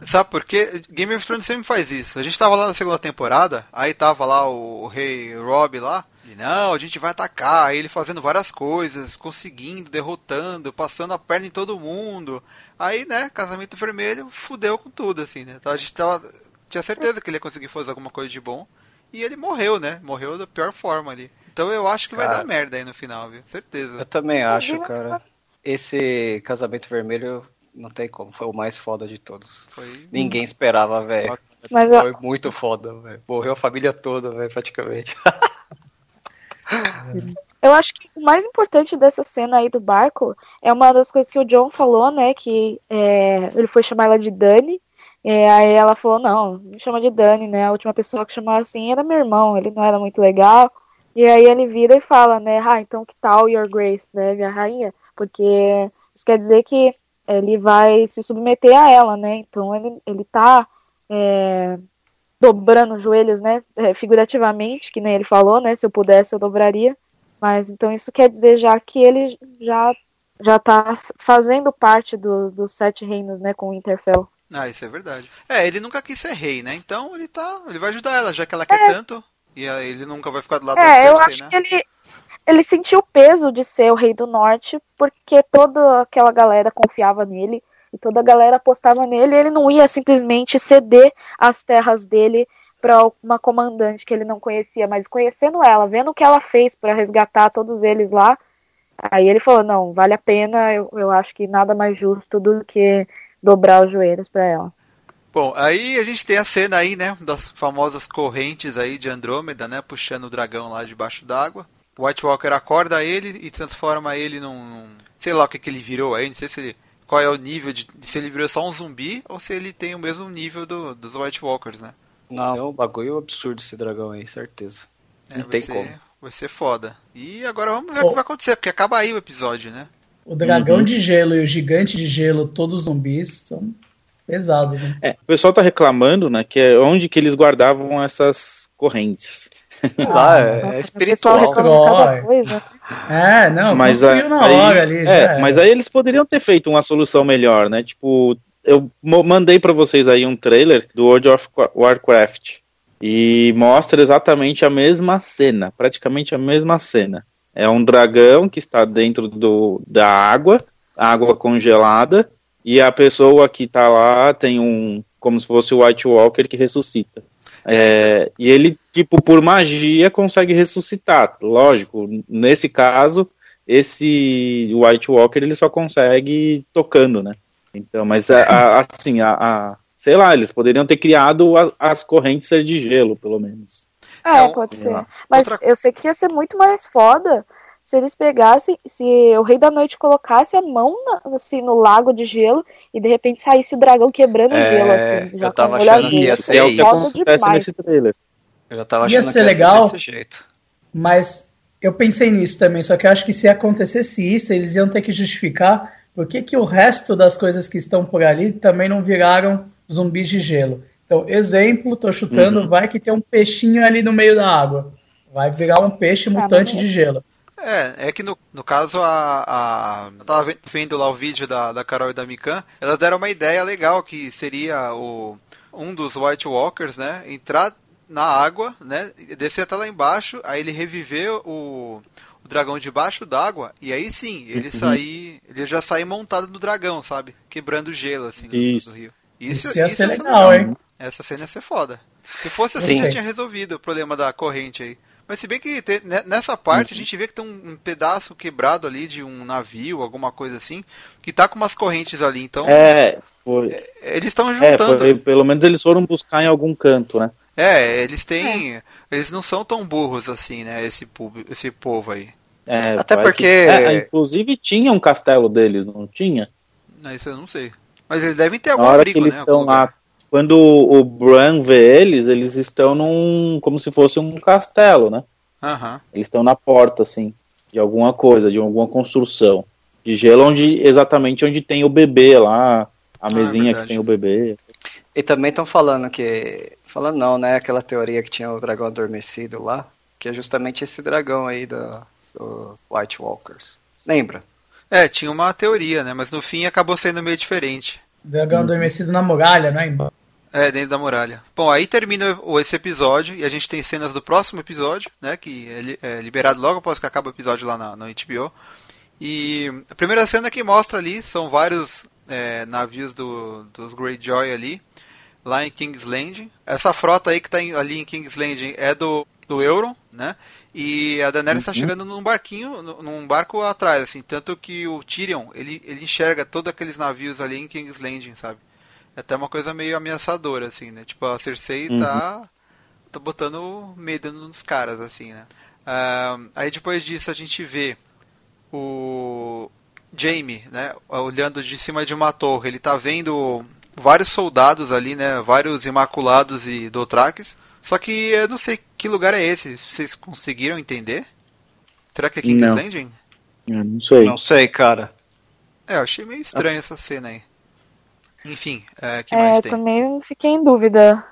Sabe por quê? Game of Thrones sempre faz isso. A gente tava lá na segunda temporada, aí tava lá o, o rei Rob lá, Ele, não, a gente vai atacar. Aí ele fazendo várias coisas, conseguindo, derrotando, passando a perna em todo mundo. Aí, né, casamento vermelho fudeu com tudo, assim, né? Então a gente tava, tinha certeza que ele ia conseguir fazer alguma coisa de bom. E ele morreu, né? Morreu da pior forma ali. Então eu acho que vai Cara. dar merda aí no final, viu? Certeza. Eu também acho, cara. Esse casamento vermelho não tem como, foi o mais foda de todos. Foi. Ninguém esperava, velho. Mas Foi muito foda, velho. Morreu a família toda, velho, praticamente. eu acho que o mais importante dessa cena aí do barco é uma das coisas que o John falou, né? Que é, ele foi chamar ela de Dani. É, aí ela falou, não, me chama de Dani, né? A última pessoa que chamava assim era meu irmão, ele não era muito legal. E aí ele vira e fala, né? Ah, então que tal Your Grace, né, minha rainha? Porque isso quer dizer que ele vai se submeter a ela, né? Então ele, ele tá é, dobrando os joelhos, né? é, figurativamente, que nem ele falou, né? Se eu pudesse, eu dobraria. Mas então isso quer dizer já que ele já já tá fazendo parte do- dos sete reinos, né? Com o Interfell. Ah, isso é verdade. É, ele nunca quis ser rei, né? Então ele tá. Ele vai ajudar ela, já que ela quer tanto. E aí ele nunca vai ficar do lado da É, eu Cersei, acho né? que ele ele sentiu o peso de ser o rei do norte, porque toda aquela galera confiava nele e toda a galera apostava nele, e ele não ia simplesmente ceder as terras dele para uma comandante que ele não conhecia, mas conhecendo ela, vendo o que ela fez para resgatar todos eles lá, aí ele falou: "Não, vale a pena, eu, eu acho que nada mais justo do que dobrar os joelhos para ela". Bom, aí a gente tem a cena aí, né? Das famosas correntes aí de Andrômeda, né? Puxando o dragão lá debaixo d'água. O White Walker acorda ele e transforma ele num. num- sei lá o que, que ele virou aí, não sei se ele. Qual é o nível de. Se ele virou só um zumbi ou se ele tem o mesmo nível do, dos White Walkers, né? Não, é um bagulho absurdo esse dragão aí, certeza. É, Não tem ser, como. Vai ser foda. E agora vamos ver o que vai acontecer, porque acaba aí o episódio, né? O dragão Uhum. de gelo e o gigante de gelo, todos zumbis, são pesados, né? É, o pessoal tá reclamando, né, que é onde que eles guardavam essas correntes. Lá Ah, é, é O espiritual. É, não, mas construiu a- na aí, hora ali. é, mas aí eles poderiam ter feito uma solução melhor, né? Tipo, eu mandei pra vocês aí um trailer do World of Wa- Warcraft e mostra exatamente a mesma cena, praticamente a mesma cena. É um dragão que está dentro do, da água, água congelada, e a pessoa que tá lá tem um, como se fosse o White Walker que ressuscita. É, e ele, tipo, por magia consegue ressuscitar. Lógico, nesse caso, esse White Walker ele só consegue tocando, né? Então, mas a- a- assim, a, a- sei lá, eles poderiam ter criado as correntes de gelo, pelo menos. É, Não, pode ser. lá. Mas Outra- eu sei que ia ser muito mais foda se eles pegassem, se o Rei da Noite colocasse a mão na- assim, no lago de gelo e de repente saísse o dragão quebrando o É, gelo, assim. Já eu tava o achando que ia Isso ser é o que isso. Foda acontece demais. nesse trailer. Eu já tava Ia achando ser que ia legal. ser desse jeito. Mas eu pensei nisso também, só que eu acho que se acontecesse isso, eles iam ter que justificar por que, que o resto das coisas que estão por ali também não viraram zumbis de gelo. Então, exemplo, tô chutando, Uhum. vai que tem um peixinho ali no meio da água. Vai virar um peixe Ah, mutante de gelo. É, é que no, no caso a, a. Eu tava ve- vendo lá o vídeo da, da Carol e da Mikan, elas deram uma ideia legal que seria o um dos White Walkers, né? Entrar na água, né? e Descer até lá embaixo, aí ele reviver o, o dragão debaixo d'água, e aí sim, ele Uhum. sair. Ele já sair montado no dragão, sabe? Quebrando o gelo, assim, do, Isso. do rio. Isso, ia ser legal, hein? Essa cena ia ser foda. Se fosse assim, Sim. já tinha resolvido o problema da corrente aí. Mas se bem que te- ne- nessa parte a gente vê que tem um, um pedaço quebrado ali de um navio, alguma coisa assim, que tá com umas correntes ali. Então, É, foi, eles estão é, juntando. foi- pelo menos eles foram buscar em algum canto, né? É, eles têm. Eles não são tão burros assim, né? Esse, esse povo aí. É, Até porque- que- é, inclusive tinha um castelo deles, não tinha? Não, Isso eu não sei. Mas eles devem ter Na algum hora abrigo, que eles né? estão lá. Quando o Bran vê eles, eles estão num. como se fosse um castelo, né? Aham. Eles estão na porta, assim, de alguma coisa, de alguma construção. De gelo, onde exatamente onde tem o bebê lá, a Ah, mesinha verdade. que tem o bebê. E também estão falando que. Falando não, né? Aquela teoria que tinha o dragão adormecido lá, que é justamente esse dragão aí do, do White Walkers. Lembra? É, tinha uma teoria, né? Mas no fim acabou sendo meio diferente. Dragão adormecido na muralha, né? É, dentro da muralha. Bom, aí termina esse episódio e a gente tem cenas do próximo episódio, né? Que é, é liberado logo após que acaba o episódio lá na, no HBO. E a primeira cena que mostra ali são vários é, navios do, dos Greyjoy ali, lá em King's Landing. Essa frota aí que tá em- ali em King's Landing é do, do Euron, né? E a Daenerys está chegando num barquinho, nu- num barco atrás, assim, tanto que o Tyrion, ele, ele enxerga todos aqueles navios ali em King's Landing, sabe? É até uma coisa meio ameaçadora, assim, né? Tipo, a Cersei tá, tá botando medo nos caras, assim, né? Ah, aí depois disso a gente vê o Jaime, né? Olhando de cima de uma torre. Ele tá vendo vários soldados ali, né? Vários Imaculados e Dothraques. Só que eu não sei que lugar é esse. Vocês conseguiram entender? Será que é King's Não. Landing? Eu não sei. Não sei, cara. É, eu achei meio estranho essa cena aí. Enfim, é, que É, mais eu tem? também fiquei em dúvida.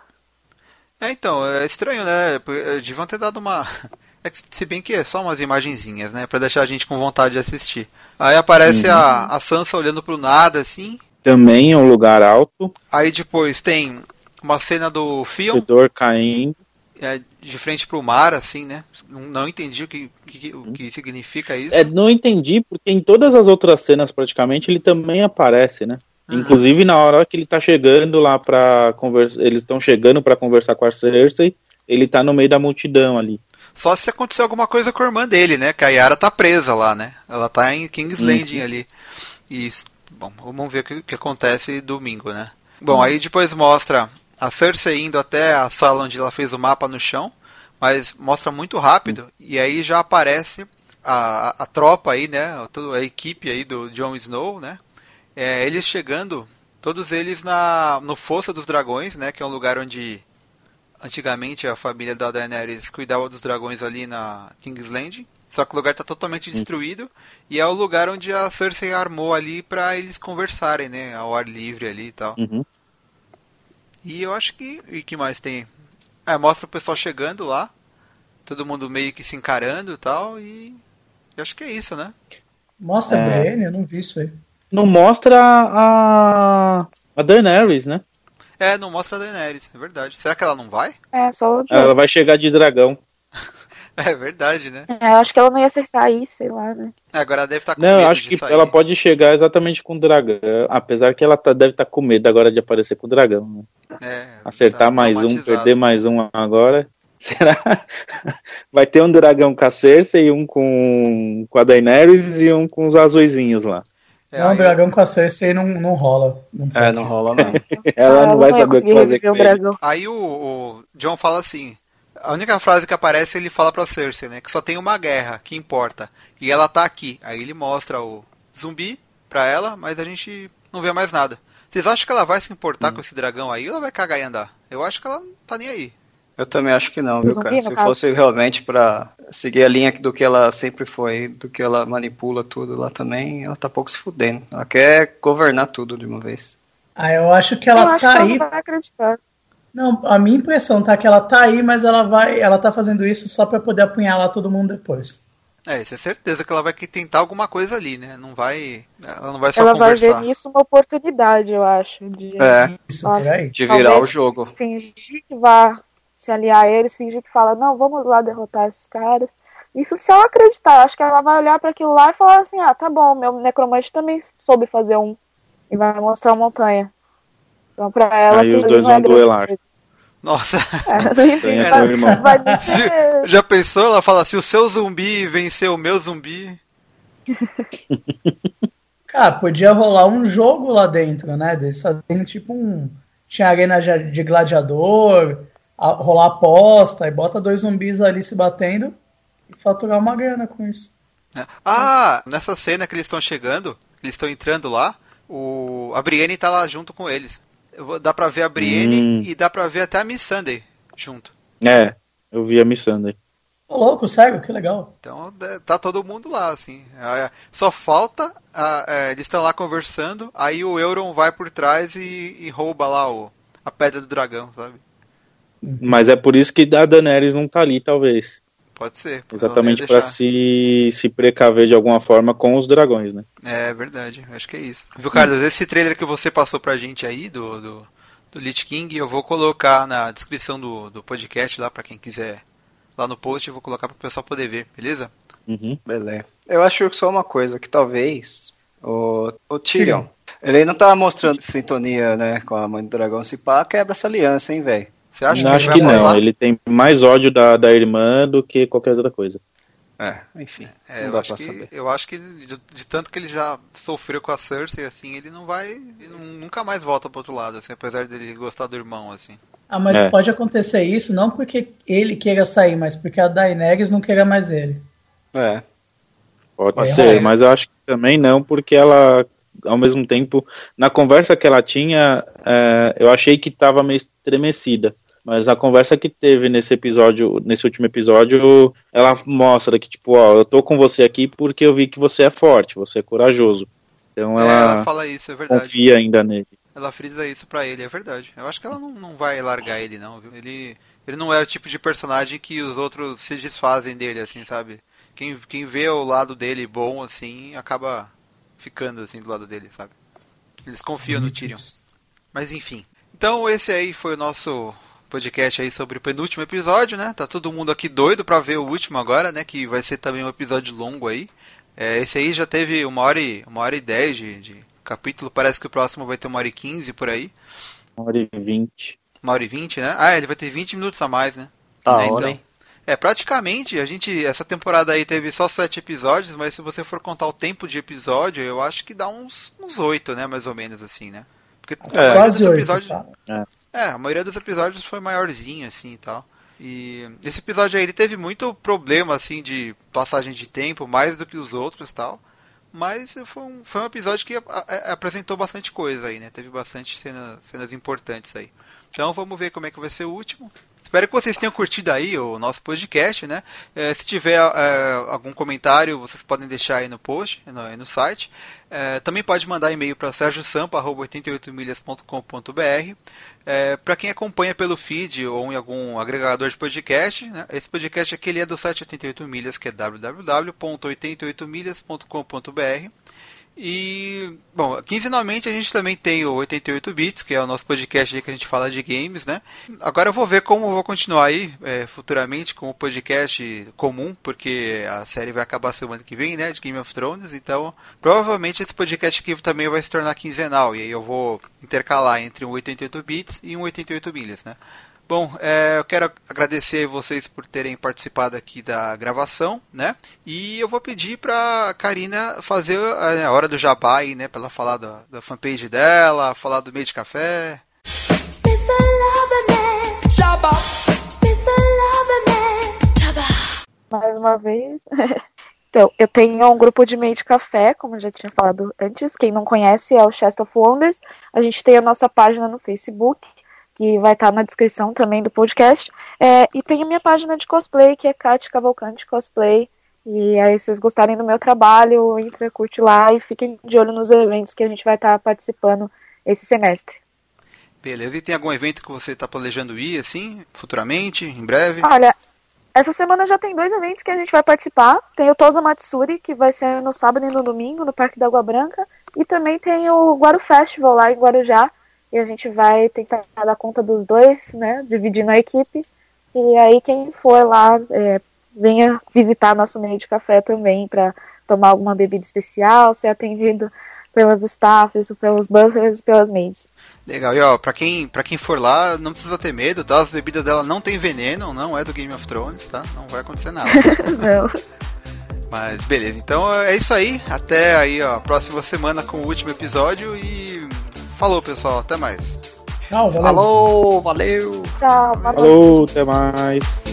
É, então, é estranho, né? Eh, Deviam ter dado uma. É que, se bem que é só umas imagenzinhas, né? Pra deixar a gente com vontade de assistir. Aí aparece a, a Sansa olhando pro nada, assim. Também é um lugar alto, Aí depois tem uma cena do Fion corredor caindo. é, de frente pro mar, assim, né? Não, não entendi o que, que- o que significa isso. É, não entendi, porque em todas as outras cenas, praticamente, ele também aparece, né? Uhum. Inclusive na hora que ele tá chegando lá pra conversar. Eles estão chegando pra conversar com a Cersei, ele tá no meio da multidão ali. Só se acontecer alguma coisa com a irmã dele, né? Que a Yara tá presa lá, né? Ela tá em King's Landing ali. E, bom, vamos ver o que, que acontece domingo, né? Bom, aí depois mostra a Cersei indo até a sala onde ela fez o mapa no chão, mas mostra muito rápido. E aí já aparece a, a, a tropa aí, né? Toda a equipe aí do Jon Snow, né? É, eles chegando, todos eles na no Fossa dos Dragões, né? Que é um lugar onde antigamente a família da Daenerys cuidava dos dragões ali na King's Landing. Só que o lugar está totalmente destruído e é o lugar onde a Cersei armou ali para eles conversarem, né, ao ar livre ali e tal. Uhum. E eu acho que e que mais tem? É, mostra o pessoal chegando lá, todo mundo meio que se encarando e tal e eu acho que é isso, né? Mostra É. Brienne, eu não vi isso aí. Não mostra a. a Daenerys, né? É, não mostra a Daenerys, é verdade. Será que ela não vai? É, só o Ela vai chegar de dragão. É verdade, né? É, eu acho que ela não ia acertar aí, sei lá, né? É, Agora ela deve estar com Não, medo eu acho de que sair. ela pode chegar exatamente com o dragão. Apesar que ela tá- deve estar com medo agora de aparecer com o dragão. né? É, Acertar tá mais um, perder mais um agora. Será? Vai ter um dragão com a Cersei, um com, com a Daenerys e um com os azuizinhos lá. É, não, aí- o dragão com a Cersei não, não rola. Não É, não rola não. Ela não vai saber o que conseguir fazer com o ele. dragão. Aí o, o John fala assim: a única frase que aparece ele fala pra Cersei, né? Que só tem uma guerra que importa. E ela tá aqui. Aí ele mostra o zumbi pra ela, mas a gente não vê mais nada. Vocês acham que ela vai se importar com esse dragão aí ou ela vai cagar e andar? Eu acho que ela não tá nem aí. Eu também acho que não, viu, Não cara? Se caso. fosse realmente pra seguir a linha do que ela sempre foi, do que ela manipula tudo lá também, ela tá pouco se fudendo. Ela quer governar tudo de uma vez. Ah, eu acho que eu ela acho tá que ela aí. não vai acreditar. Não, a minha impressão tá que ela tá aí, mas ela vai, ela tá fazendo isso só pra poder apunhalar todo mundo depois. É, isso é certeza que ela vai que tentar alguma coisa ali, né? Não vai. Ela não vai só Ela vai conversar. ver nisso uma oportunidade, eu acho. De É, Isso aí. de virar o jogo. fingir que vai se aliar a eles, fingir que fala, não, vamos lá derrotar esses caras. Isso se ela acreditar, acho que ela vai olhar pra aquilo lá e falar assim, ah, tá bom, meu necromante também soube fazer um. E vai mostrar uma montanha. Então pra ela. Aí os dois vão duelar. coisa. Nossa, É, enfim, Ganha com vai, o irmão. vai nem ter- já pensou? Ela fala: se o seu zumbi vencer o meu zumbi. Cara, podia rolar um jogo lá dentro, né? Fazem tipo um. Tinha arena de gladiador, a- rolar aposta, e bota dois zumbis ali se batendo e faturar uma grana com isso. né? Ah, nessa cena que eles estão chegando, eles estão entrando lá, o, a Brienne tá lá junto com eles. Vou- Dá pra ver a Brienne Hum. e dá pra ver até a Miss Sunday junto. É, eu vi a Missandei. Ô, louco, sério, que legal. Então é, tá todo mundo lá, assim. É, Só falta. a- é, eles estão lá conversando, aí o Euron vai por trás e, e rouba lá o, a pedra do dragão, sabe? Mas é por isso que a Daenerys não tá ali, talvez. Pode ser. Exatamente deixar. se, se precaver de alguma forma com os dragões, né? É verdade, acho que é isso. Viu, Carlos, esse trailer que você passou pra gente aí do, do, do Lich King. Eu vou colocar na descrição do, do podcast lá para quem quiser lá no post, eu vou colocar para o pessoal poder ver, beleza? Uhum. Beleza. Eu acho só uma coisa, que talvez o, o Tyrion, ele não tá mostrando sintonia, né, com a mãe do dragão, se pá, quebra essa aliança, hein, velho. Você acha Não, que, acho ele que não. mostrar? Ele tem mais ódio da, da irmã do que qualquer outra coisa. É, enfim, É, não eu, dá acho pra que, saber. eu acho que de, de tanto que ele já sofreu com a Cersei, assim, ele não vai. ele nunca mais volta pro outro lado, assim, apesar dele gostar do irmão, assim. Ah, mas É. pode acontecer isso não porque ele queira sair, mas porque a Daenerys não queira mais ele. É, Pode É, ser, é. mas eu acho que também não, porque ela, ao mesmo tempo, na conversa que ela tinha, é, eu achei que estava meio estremecida. Mas a conversa que teve nesse episódio, nesse último episódio, ela mostra que, tipo, ó, eu tô com você aqui porque eu vi que você é forte, você é corajoso. Então É, ela ela fala isso, é verdade. confia ainda nele. Ela frisa isso pra ele, é verdade. Eu acho que ela não, não vai largar ele, não, viu? Ele, ele não é o tipo de personagem que os outros se desfazem dele, assim, sabe? Quem, quem vê o lado dele bom, assim, acaba ficando, assim, do lado dele, sabe? Eles confiam no Tyrion. Mas enfim. Então esse aí foi o nosso podcast aí sobre o penúltimo episódio, né? Tá todo mundo aqui doido pra ver o último agora, né? Que vai ser também um episódio longo aí. É, esse aí já teve uma hora e, uma hora e dez de, de capítulo. Parece que o próximo vai ter uma hora e quinze por aí. Uma hora e vinte. Uma hora e vinte, né? Ah, ele vai ter 20 minutos a mais, né? tá Né, hora, então. hein? É, praticamente, a gente, essa temporada aí teve só sete episódios, mas se você for contar o tempo de episódio, eu acho que dá uns, uns oito, né, mais ou menos, assim, né? Porque maioria Quase oito. episódios, Tá? é, a maioria dos episódios foi maiorzinho, assim, e tal. E esse episódio aí, ele teve muito problema, assim, de passagem de tempo, mais do que os outros, tal. Mas foi um, foi um episódio que a- a- apresentou bastante coisa aí, né? Teve bastante cenas, cenas importantes aí. Então vamos ver como é que vai ser o último. Espero que vocês tenham curtido aí o nosso podcast, né? Eh, se tiver eh, algum comentário, vocês podem deixar aí no post, no, aí no site. Eh, também pode mandar e-mail para sergiosampa.88milhas.com.br. para quem acompanha pelo feed ou em algum agregador de podcast, né? esse podcast aqui ele é do site 88 milhas, que é www.88milhas.com.br. E, bom, quinzenalmente a gente também tem o 88 Bits, que é o nosso podcast que a gente fala de games, né? Agora eu vou ver como eu vou continuar aí é, futuramente com o podcast comum, porque a série vai acabar semana que vem, né? De Game of Thrones, então provavelmente esse podcast aqui também vai se tornar quinzenal, e aí eu vou intercalar entre um 88 Bits e um 88 milhas, né? Bom, é, eu quero agradecer vocês por terem participado aqui da gravação, né? E eu vou pedir pra Karina fazer a, a hora do jabá aí, né? Pra ela falar da, da fanpage dela, falar do meio de café. mais uma vez. então, eu tenho um grupo de meio de café, como eu já tinha falado antes. Quem não conhece é o Chest of Wonders. A gente tem a nossa página no Facebook, que vai estar na descrição também do podcast. É, e tem a minha página de cosplay, que é Kat Cavalcante Cosplay. E aí, se vocês gostarem do meu trabalho, entre, curte lá e fiquem de olho nos eventos que a gente vai estar participando esse semestre. Beleza, e tem algum evento que você está planejando ir, assim, futuramente, em breve? Olha, essa semana já tem dois eventos que a gente vai participar. Tem o Tosa Matsuri, que vai ser no sábado e no domingo, no Parque da Água Branca. E também tem o Guaru Festival lá em Guarujá. E a gente vai tentar dar conta dos dois, né? Dividindo a equipe. E aí quem for lá, é, venha visitar nosso meio de café também para tomar alguma bebida especial, ser atendido pelas staffs, pelos buzzers e pelas maids. Legal, e ó, pra quem, pra quem for lá, não precisa ter medo, tá? As bebidas dela não tem veneno, não é do Game of Thrones, tá? Não vai acontecer nada. Não. Mas beleza, então é isso aí. Até aí, ó, próxima semana com o último episódio e falou pessoal, até mais. Tchau, valeu. Falou, valeu! Tchau, noite. Falou, até mais.